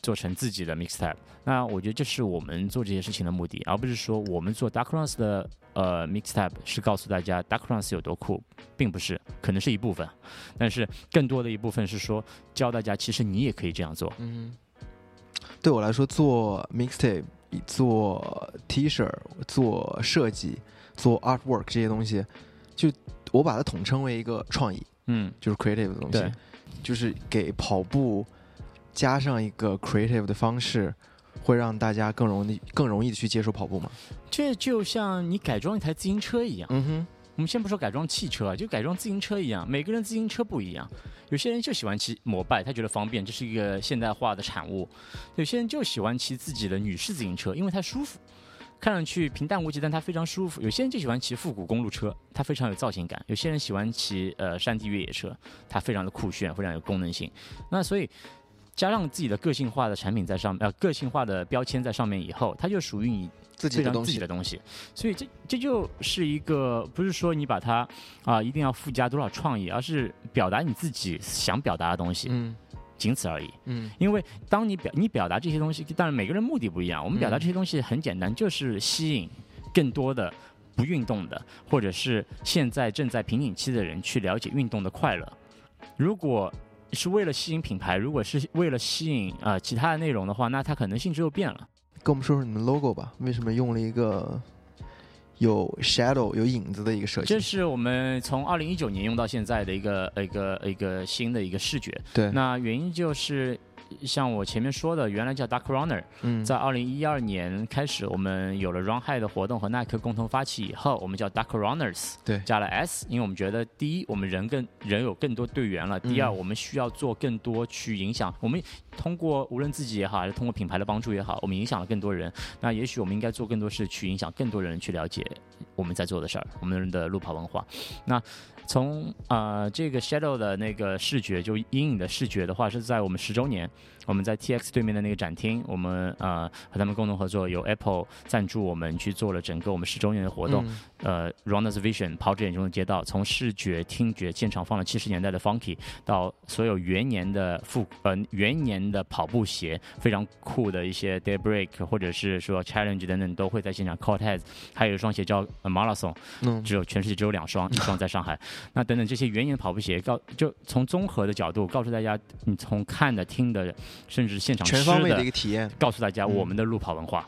做成自己的 mixtape，那我觉得这是我们做这些事情的目的，而不是说我们做 Dark Runs 的呃 mixtape 是告诉大家 Dark Runs 有多酷，并不是，可能是一部分，但是更多的一部分是说教大家，其实你也可以这样做。嗯，对我来说，做 mixtape、做 T 恤、做设计、做 artwork 这些东西，就我把它统称为一个创意，嗯，就是 creative 的东西，就是给跑步加上一个 creative 的方式，会让大家更容易更容易的去接受跑步吗。这就像你改装一台自行车一样。嗯哼，我们先不说改装汽车，就改装自行车一样，每个人自行车不一样。有些人就喜欢骑摩拜，他觉得方便，这是一个现代化的产物；有些人就喜欢骑自己的女士自行车，因为它舒服。看上去平淡无奇，但它非常舒服。有些人就喜欢骑复古公路车，它非常有造型感；有些人喜欢骑呃山地越野车，它非常的酷炫，非常有功能性。那所以加上自己的个性化的产品在上面，呃，个性化的标签在上面以后，它就属于你自己的东西的东西。所以这这就是一个不是说你把它啊、一定要附加多少创意，而是表达你自己想表达的东西，嗯仅此而已。嗯因为当你表你表达这些东西，当然每个人目的不一样。我们表达嗯这些东西很简单，就是吸引更多的不运动的，或者是现在正在瓶颈期的人去了解运动的快乐。如果是为了吸引品牌，如果是为了吸引啊、呃其他的内容的话，那它可能性质又变了。跟我们说说你们 logo 吧，为什么用了一个有 shadow 有影子的一个设计？这是我们从二零一九年用到现在的一个一个一个新的一个视觉。对，那原因就是像我前面说的，原来叫 Dark Runner，嗯在二零一二年开始，我们有了 Run High 的活动和耐克共同发起以后，我们叫 Dark Runners，对加了 S，因为我们觉得第一，我们人更人有更多队员了；第二，嗯我们需要做更多去影响。我们通过无论自己也好，还是通过品牌的帮助也好，我们影响了更多人。那也许我们应该做更多事，去影响更多人去了解我们在做的事儿，我们的路跑文化。那从啊这个 Shadow 的那个视觉，就阴影的视觉的话，是在我们十周年，我们在 TX 对面的那个展厅，我们呃和他们共同合作，由 Apple 赞助我们去做了整个我们十周年的活动。嗯呃，Runners Vision 跑者眼中的街道，从视觉、听觉，现场放了七十年代的 Funky，到所有元年的复呃元年的跑步鞋，非常酷的一些 Daybreak 或者是说 Challenge 等等，都会在现场 Cortez，还有一双鞋叫呃 Marathon，嗯只有全世界只有两双，一双在上海。那等等这些元年的跑步鞋，告就从综合的角度告诉大家，你从看的、听的，甚至现场全方位的的一个体验。告诉大家嗯我们的路跑文化。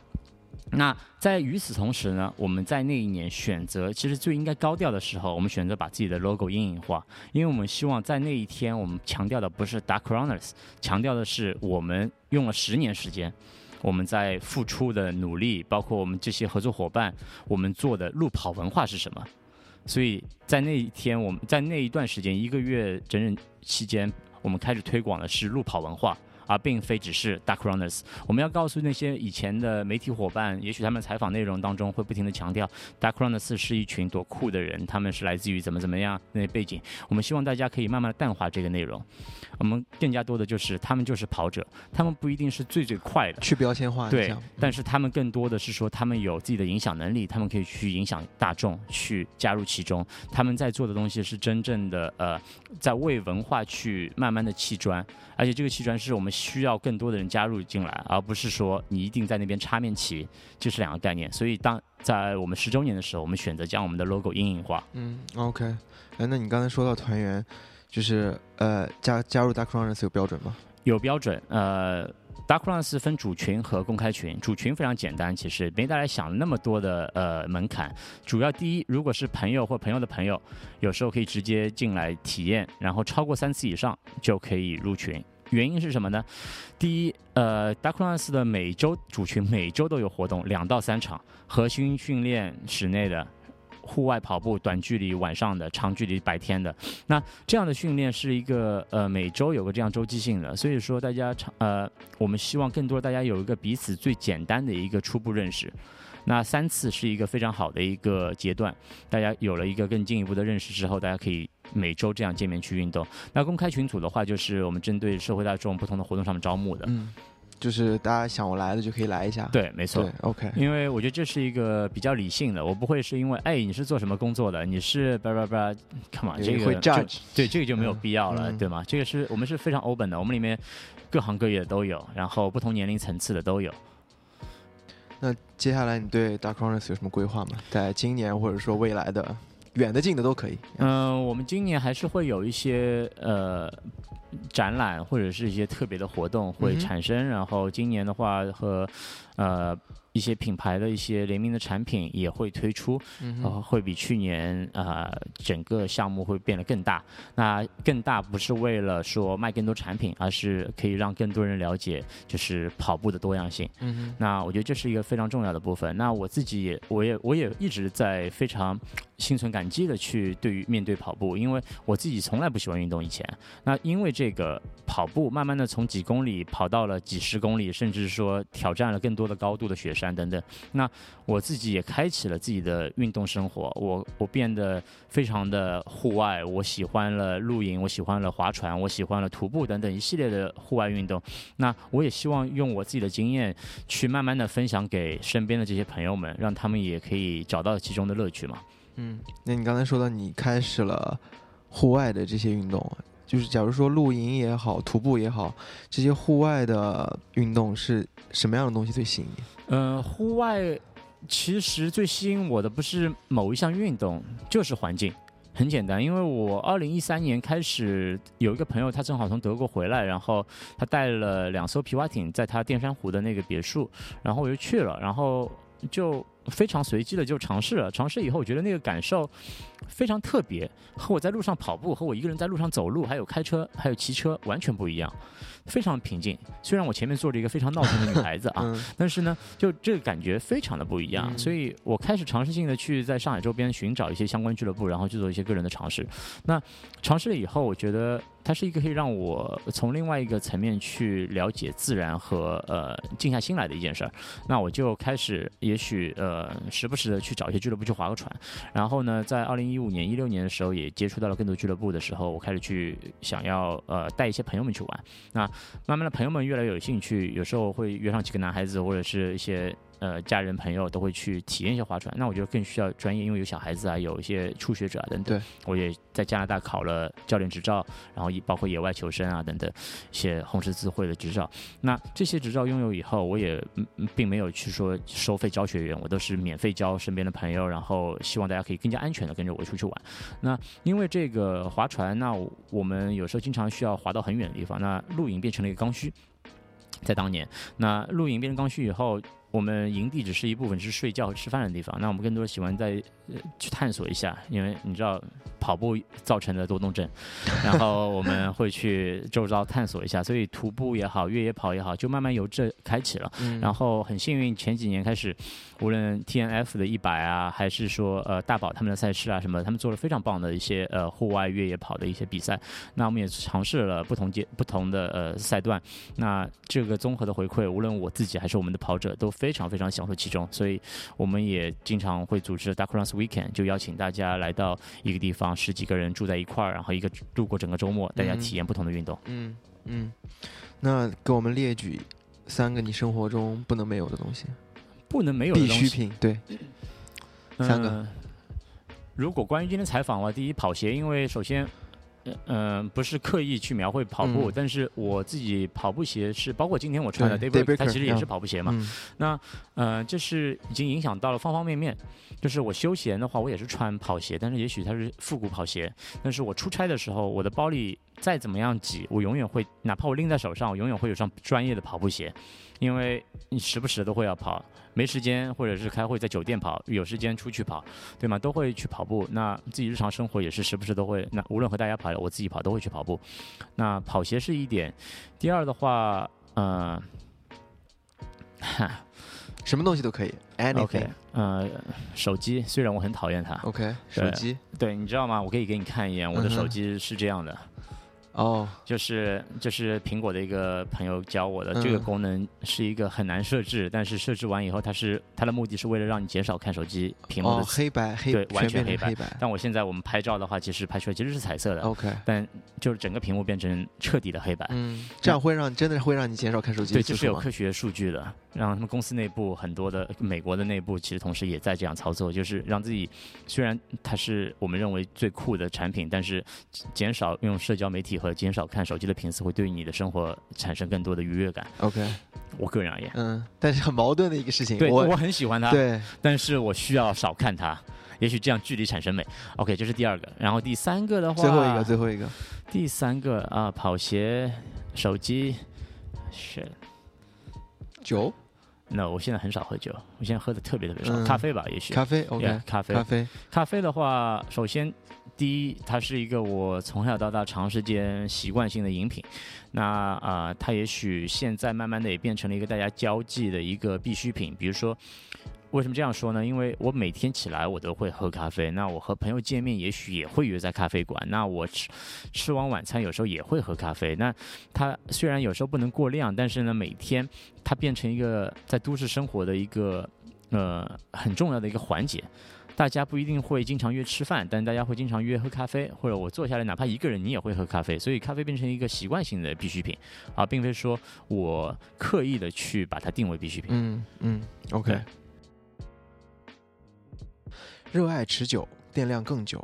那在与此同时呢，我们在那一年选择，其实最应该高调的时候，我们选择把自己的 logo 阴影化，因为我们希望在那一天，我们强调的不是 Dark Runners，强调的是我们用了十年时间，我们在付出的努力，包括我们这些合作伙伴，我们做的路跑文化是什么。所以在那一天，我们在那一段时间，一个月整整期间，我们开始推广的是路跑文化。而并非只是 Dark Runners。我们要告诉那些以前的媒体伙伴，也许他们采访内容当中会不停的强调 Dark Runners 是一群多酷的人，他们是来自于怎么怎么样那些背景。我们希望大家可以慢慢的淡化这个内容。我们更加多的就是他们就是跑者，他们不一定是最最快的。去标签化一对，，但是他们更多的是说，他们有自己的影响能力，他们可以去影响大众，去加入其中。他们在做的东西是真正的呃，在为文化去慢慢的砌砖，而且这个砌砖是我们需要更多的人加入进来，而不是说你一定在那边插面旗，这是两个概念。所以当在我们十周年的时候，我们选择将我们的 logo 阴影化。嗯，OK。哎，那你刚才说到团员，就是呃加加入 Dark Runners 有标准吗？有标准，呃，Dark Runs 分主群和公开群。主群非常简单，其实没大家想那么多的呃门槛。主要第一，如果是朋友或朋友的朋友，有时候可以直接进来体验，然后超过三次以上就可以入群。原因是什么呢？第一，呃，Dark Runs 的每周主群每周都有活动，两到三场，核心训练室内的。户外跑步、短距离晚上的、长距离白天的，那这样的训练是一个呃每周有个这样周期性的，所以说大家长呃我们希望更多大家有一个彼此最简单的一个初步认识。那三次是一个非常好的一个阶段，大家有了一个更进一步的认识之后，大家可以每周这样见面去运动。那公开群组的话，就是我们针对社会大众不同的活动上面招募的。嗯，就是大家想我来的就可以来一下。对，没错对。，OK。因为我觉得这是一个比较理性的，我不会是因为哎你是做什么工作的，你是叭叭叭，come on，这个会就 judge 对这个就没有嗯必要了，嗯对吗？这个是我们是非常 open 的，我们里面各行各业的都有，然后不同年龄层次的都有。那接下来你对 Dark Runners 有什么规划吗？在今年或者说未来的，远的近的都可以。嗯、我们今年还是会有一些呃展览或者是一些特别的活动会产生，然后今年的话和呃一些品牌的一些联名的产品也会推出，嗯呃，会比去年呃整个项目会变得更大。那更大不是为了说卖更多产品，而是可以让更多人了解就是跑步的多样性。嗯哼，那我觉得这是一个非常重要的部分。那我自己也，我也，我也一直在非常心存感激的去对于面对跑步，因为我自己从来不喜欢运动以前，那因为这个跑步，慢慢的从几公里跑到了几十公里，甚至说挑战了更多的高度的雪山等等。那我自己也开启了自己的运动生活，我我变得非常的户外，我喜欢了露营，我喜欢了划船，我喜欢了徒步等等一系列的户外运动。那我也希望用我自己的经验去慢慢的分享给身边的这些朋友们，让他们也可以找到其中的乐趣嘛。嗯，那你刚才说到你开始了户外的这些运动，就是假如说露营也好，徒步也好，这些户外的运动是什么样的东西最吸引你？嗯，户外其实最吸引我的不是某一项运动，就是环境。很简单，因为我二零一三年开始有一个朋友，他正好从德国回来，然后他带了两艘皮划艇，在他淀山湖的那个别墅，然后我就去了，然后就非常随机的就尝试了。尝试以后，我觉得那个感受非常特别，和我在路上跑步，和我一个人在路上走路，还有开车，还有骑车完全不一样。非常平静，虽然我前面坐着一个非常闹腾的女孩子啊，但是呢，就这个感觉非常的不一样，所以我开始尝试性的去在上海周边寻找一些相关俱乐部，然后去做一些个人的尝试。那尝试了以后，我觉得它是一个可以让我从另外一个层面去了解自然和呃静下心来的一件事儿。那我就开始，也许呃时不时的去找一些俱乐部去划个船。然后呢，在二零一五年、一六年的时候，也接触到了更多俱乐部的时候，我开始去想要呃带一些朋友们去玩。那慢慢的，朋友们越来越有兴趣，有时候会约上几个男孩子或者是一些。呃，家人朋友都会去体验一下划船，那我觉得更需要专业，因为有小孩子啊，有一些初学者啊等等。对，我也在加拿大考了教练执照，然后也包括野外求生啊等等一些红十字会的执照。那这些执照拥有以后，我也并没有去说收费教学员，我都是免费教身边的朋友，然后希望大家可以更加安全的跟着我出去玩。那因为这个划船，那我们有时候经常需要划到很远的地方，那露营变成了一个刚需，在当年，那露营变成刚需以后。我们营地只是一部分，是睡觉和吃饭的地方。那我们更多喜欢在去探索一下，因为你知道跑步造成的多动症，然后我们会去周遭探索一下。所以徒步也好，越野跑也好，就慢慢由这开启了。然后很幸运，前几年开始，无论 T N F 的一百啊，还是说呃大宝他们的赛事啊什么，他们做了非常棒的一些呃户外越野跑的一些比赛。那我们也尝试了不同阶不同的呃赛段。那这个综合的回馈，无论我自己还是我们的跑者都。非常非常享受其中，所以我们也经常会组织 Dark Runs Weekend，就邀请大家来到一个地方，十几个人住在一块儿，然后一个度过整个周末，大家体验不同的运动。嗯嗯，那给我们列举三个你生活中不能没有的东西，不能没有的必需品，对，三个。如果关于今天采访的话，第一跑鞋，因为首先。嗯，不是刻意去描绘跑步，但是我自己跑步鞋是包括今天我穿的 Daybreak，它其实也是跑步鞋嘛。那呃，这是已经影响到了方方面面。就是我休闲的话，我也是穿跑鞋，但是也许它是复古跑鞋。但是我出差的时候，我的包里再怎么样挤，我永远会，哪怕我拎在手上，我永远会有双专业的跑步鞋。因为你时不时都会要跑，没时间或者是开会在酒店跑，有时间出去跑，对吗？都会去跑步。那自己日常生活也是时不时都会，那无论和大家跑，我自己跑都会去跑步。那跑鞋是一点，第二的话，嗯，什么东西都可以，anything。呃，手机虽然我很讨厌它，OK，手机，对，你知道吗？我可以给你看一眼，我的手机是这样的。哦，就是就是苹果的一个朋友教我的，这个功能是一个很难设置，但是设置完以后，它是它的目的是为了让你减少看手机屏幕的黑白黑对完全黑白。但我现在我们拍照的话，其实拍出来其实是彩色的。OK，但就是整个屏幕变成彻底的黑白。嗯，这样会让真的会让你减少看手机。对，就是有科学数据的，让他们公司内部很多的美国的内部其实同时也在这样操作，就是让自己虽然它是我们认为最酷的产品，但是减少用社交媒体和减少看手。机的频次会对你的生活产生更多的愉悦感。OK，我个人而言，嗯，但是很矛盾的一个事情。对，我很喜欢它，对，但是我需要少看它，也许这样距离产生美。OK，这是第二个，然后第三个的话，最后一个，最后一个，第三个啊，跑鞋、手机是酒。那我现在很少喝酒，我现在喝的特别特别少，咖啡吧，也许咖啡。OK，咖啡，咖啡，咖啡的话，首先。第一，它是一个我从小到大长时间习惯性的饮品，那啊，它也许现在慢慢的也变成了一个大家交际的一个必需品。比如说，为什么这样说呢？因为我每天起来我都会喝咖啡，那我和朋友见面也许也会约在咖啡馆，那我吃吃完晚餐有时候也会喝咖啡。那它虽然有时候不能过量，但是呢，每天它变成一个在都市生活的一个呃很重要的一个环节。大家不一定会经常约吃饭，但大家会经常约喝咖啡，或者我坐下来，哪怕一个人，你也会喝咖啡。所以咖啡变成一个习惯性的必需品，啊并非说我刻意的去把它定为必需品。嗯嗯，OK。热爱持久，电量更久。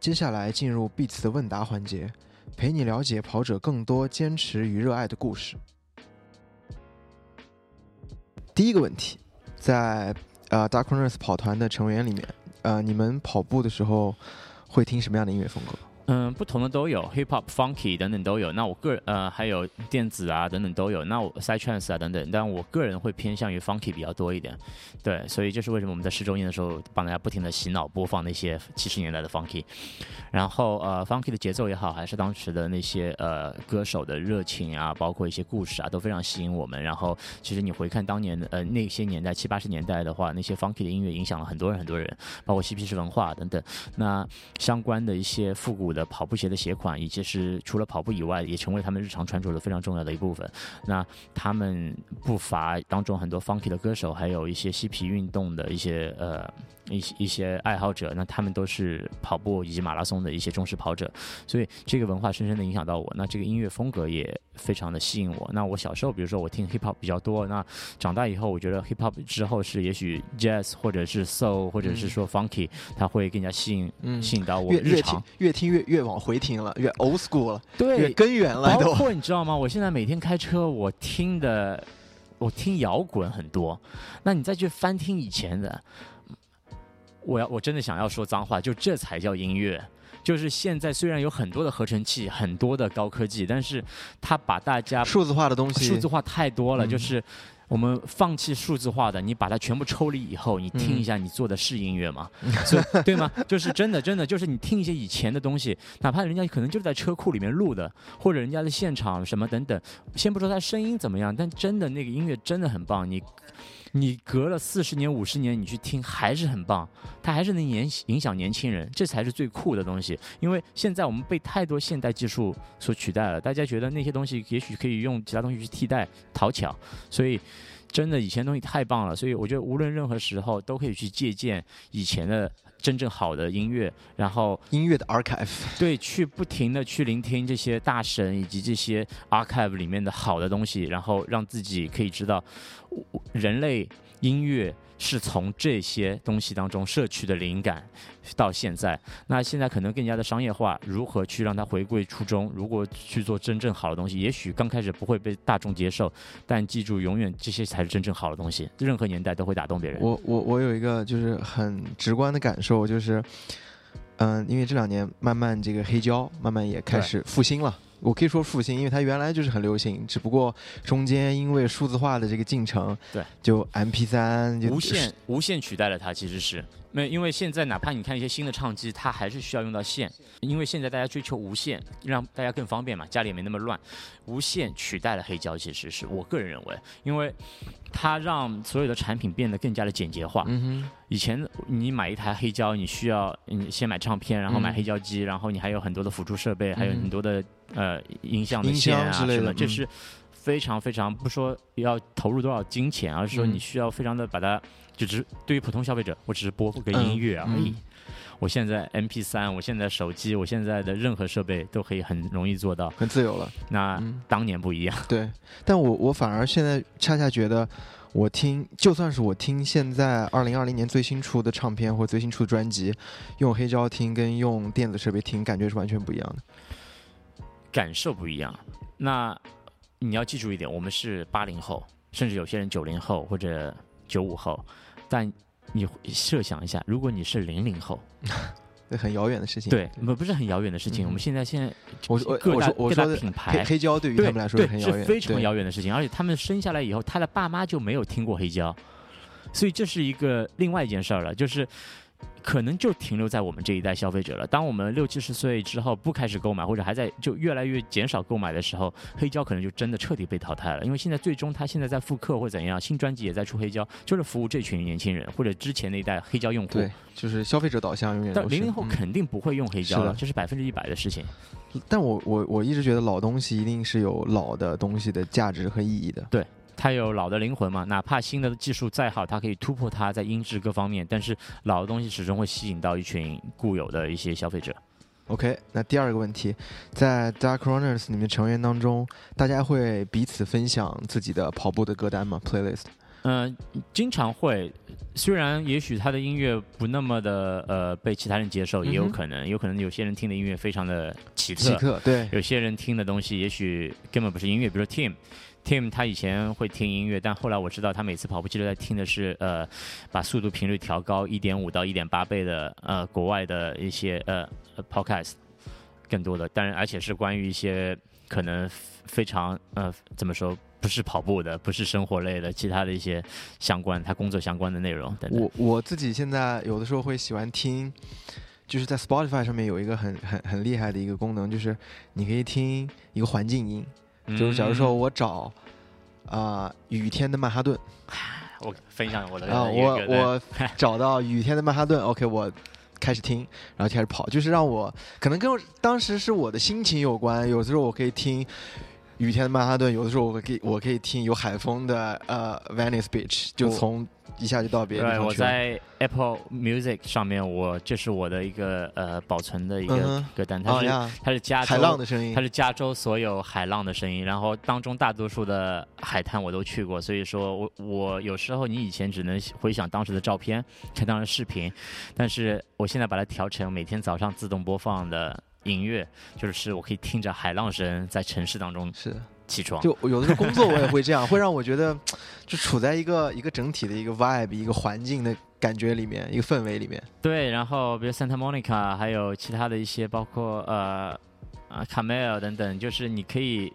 接下来进入 Beats 的问答环节，陪你了解跑者更多坚持与热爱的故事。第一个问题，在呃 Dark Runners 跑团的成员里面，呃，你们跑步的时候会听什么样的音乐风格？嗯，不同的都有，hip hop、funky 等等都有。那我个人呃还有电子啊等等都有。那我 side trance 啊等等，但我个人会偏向于 funky 比较多一点。对，所以这是为什么我们在十周年的时候帮大家不停的洗脑播放那些七十年代的 funky。然后呃 funky 的节奏也好，还是当时的那些呃歌手的热情啊，包括一些故事啊，都非常吸引我们。然后其实你回看当年的呃那些年代七八十年代的话，那些 funky 的音乐影响了很多人很多人，包括嬉皮士文化等等。那相关的一些复古的。的跑步鞋的鞋款，以及是除了跑步以外，也成为他们日常穿着的非常重要的一部分。那他们不乏当中很多 funky 的歌手，还有一些嬉皮运动的一些呃。一些一些爱好者，那他们都是跑步以及马拉松的一些忠实跑者，所以这个文化深深的影响到我。那这个音乐风格也非常的吸引我。那我小时候，比如说我听 hip hop 比较多，那长大以后，我觉得 hip hop 之后是也许 jazz 或者是 soul 或者是说 funky，它会更加吸引嗯吸引到我。越听越听越越往回听了，越 old school 了，对，越根源了。包括你知道吗？我现在每天开车，我听的我听摇滚很多。那你再去翻听以前的。我要我真的想要说脏话，就这才叫音乐。就是现在虽然有很多的合成器，很多的高科技，但是它把大家数字化的东西，数字化太多了。就是我们放弃数字化的，你把它全部抽离以后，你听一下，你做的是音乐吗？对吗？就是真的，真的，就是你听一些以前的东西，哪怕人家可能就是在车库里面录的，或者人家的现场什么等等，先不说他声音怎么样，但真的那个音乐真的很棒。你。你隔了四十年、五十年，你去听还是很棒，它还是能影影响年轻人，这才是最酷的东西。因为现在我们被太多现代技术所取代了，大家觉得那些东西也许可以用其他东西去替代，讨巧。所以，真的以前东西太棒了，所以我觉得无论任何时候都可以去借鉴以前的。真正好的音乐，然后音乐的 archive，对，去不停的去聆听这些大神以及这些 archive 里面的好的东西，然后让自己可以知道，人类音乐。是从这些东西当中摄取的灵感，到现在，那现在可能更加的商业化，如何去让它回归初衷？如果去做真正好的东西，也许刚开始不会被大众接受，但记住，永远这些才是真正好的东西。任何年代都会打动别人。我我我有一个就是很直观的感受，就是，嗯，因为这两年慢慢这个黑胶慢慢也开始复兴了。我可以说复兴，因为它原来就是很流行，只不过中间因为数字化的这个进程，对，就 M P 三无限无限取代了它，其实是没，因为现在哪怕你看一些新的唱机，它还是需要用到线，因为现在大家追求无线，让大家更方便嘛，家里也没那么乱，无线取代了黑胶，其实是我个人认为，因为。它让所有的产品变得更加的简洁化。以前你买一台黑胶，你需要你先买唱片，然后买黑胶机，然后你还有很多的辅助设备，还有很多的呃音像的线啊什么，这是非常非常不说要投入多少金钱，而是说你需要非常的把它，就只对于普通消费者，我只是播个音乐而已。我现在 M P 三，我现在手机，我现在的任何设备都可以很容易做到，很自由了。那当年不一样。对，但我我反而现在恰恰觉得，我听就算是我听现在二零二零年最新出的唱片或最新出的专辑，用黑胶听跟用电子设备听，感觉是完全不一样的，感受不一样。那你要记住一点，我们是八零后，甚至有些人九零后或者九五后，但。你设想一下，如果你是零零后，那很遥远的事情。对，不不是很遥远的事情。我们现在现在，我我我说我说品牌黑胶对于他们来说很遥远，是非常遥远的事情。而且他们生下来以后，他的爸妈就没有听过黑胶，所以这是一个另外一件事儿了。就是可能就停留在我们这一代消费者了。当我们六七十岁之后不开始购买，或者还在就越来越减少购买的时候，黑胶可能就真的彻底被淘汰了。因为现在最终它现在在复刻或怎样，新专辑也在出黑胶，就是服务这群年轻人或者之前那一代黑胶用户。对，就是消费者导向永远是。但零零后嗯肯定不会用黑胶了，这是百分之一百的事情。但我我我一直觉得老东西一定是有老的东西的价值和意义的。它有老的灵魂嘛，哪怕新的技术再好，它可以突破它在音质各方面，但是老的东西始终会吸引到一群固有的一些消费者。OK，那第二个问题，在 Dark Runners 里面成员当中，大家会彼此分享自己的跑步的歌单吗？Playlist？嗯、经常会，虽然也许他的音乐不那么的呃被其他人接受，也有可能，有可能有些人听的音乐非常的奇特，奇特，对，有些人听的东西也许根本不是音乐，比如说 Tim。Tim 他以前会听音乐，但后来我知道他每次跑步机都在听的是呃，把速度频率调高一点五到一点八倍的呃国外的一些呃 podcast，更多的，当然而且是关于一些可能非常呃怎么说不是跑步的，不是生活类的，其他的一些相关他工作相关的内容。我我自己现在有的时候会喜欢听，就是在 Spotify 上面有一个很很很厉害的一个功能，就是你可以听一个环境音，就是假如说嗯我找啊、雨天的曼哈顿 我分享我的啊、我我 找到雨天的曼哈顿，OK，我开始听，然后开始跑，就是让我可能跟当时是我的心情有关，有的时候我可以听。雨天的曼哈顿，有的时候我可以我可以听有海风的呃 Venice Beach，就从一下就到别的地，方去了。我在 Apple Music 上面，我这是我的一个呃保存的一个歌单，它是、它是加州海浪的声音。它，是加州所有海浪的声音，然后当中大多数的海滩我都去过，所以说我我有时候你以前只能回想当时的照片，看当时视频，但是我现在把它调成每天早上自动播放的音乐，就是我可以听着海浪声在城市当中是。起床。就有的时候工作我也会这样，会让我觉得就处在一个一个整体的一个 vibe、一个环境的感觉里面，一个氛围里面。对，然后比如 Santa Monica，还有其他的一些，包括呃啊 Camel 等等，就是你可以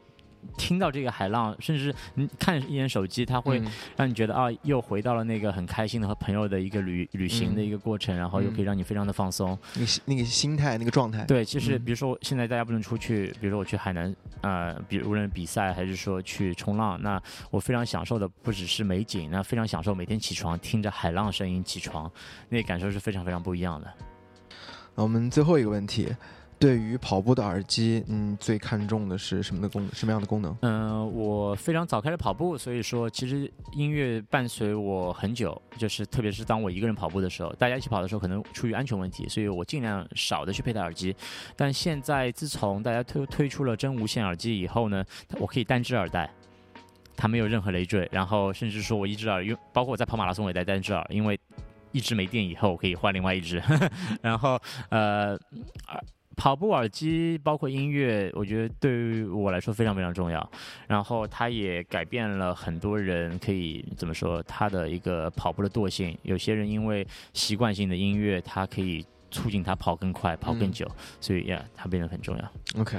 听到这个海浪，甚至你看一眼手机，它会嗯让你觉得啊，又回到了那个很开心的和朋友的一个旅旅行的嗯一个过程，然后又可以让你非常的放松。那个心那个心态那个状态。对，其实嗯比如说现在大家不能出去，比如说我去海南，呃，比如无论比赛还是说去冲浪，那我非常享受的不只是美景，那非常享受每天起床听着海浪声音起床，那感受是非常非常不一样的。那我们最后一个问题，对于跑步的耳机，嗯，最看重的是什么的功什么样的功能？嗯、我非常早开始跑步，所以说其实音乐伴随我很久，就是特别是当我一个人跑步的时候，大家一起跑的时候，可能出于安全问题，所以我尽量少的去佩戴耳机。但现在自从大家推推出了真无线耳机以后呢，我可以单只耳戴。它没有任何累赘，然后甚至说我一只耳用，包括我在跑马拉松我也戴单只耳，因为一只没电以后我可以换另外一只。然后呃，耳跑步耳机包括音乐，我觉得对于我来说非常非常重要。然后它也改变了很多人可以怎么说他的一个跑步的惰性。有些人因为习惯性的音乐，它可以促进他跑更快、跑更嗯久，所以呀，它变得很重要。OK，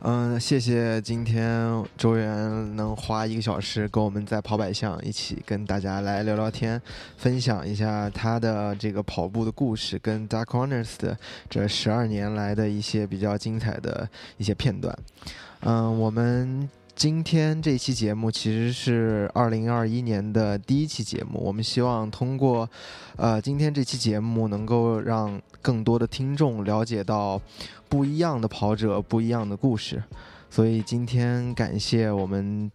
嗯，谢谢今天周元能花一个小时跟我们在跑百项一起跟大家来聊聊天，分享一下他的这个跑步的故事，跟 Dark Corners 的这十二年来的一些比较精彩的一些片段。嗯，我们。今天这期节目其实是二零二一年的第一期节目，我们希望通过，呃，今天这期节目能够让更多的听众了解到不一样的跑者，不一样的故事。所以今天感谢我们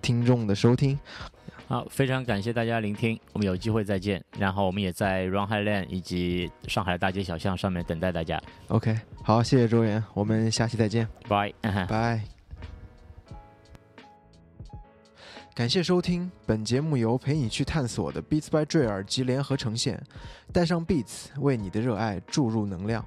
听众的收听，好，非常感谢大家聆听，我们有机会再见。然后我们也在 Run High Lane 以及上海的大街小巷上面等待大家。OK，好，谢谢周岩，我们下期再见，Bye。拜。感谢收听，本节目由陪你去探索的 Beats by Dre 耳机联合呈现，带上 Beats，为你的热爱注入能量。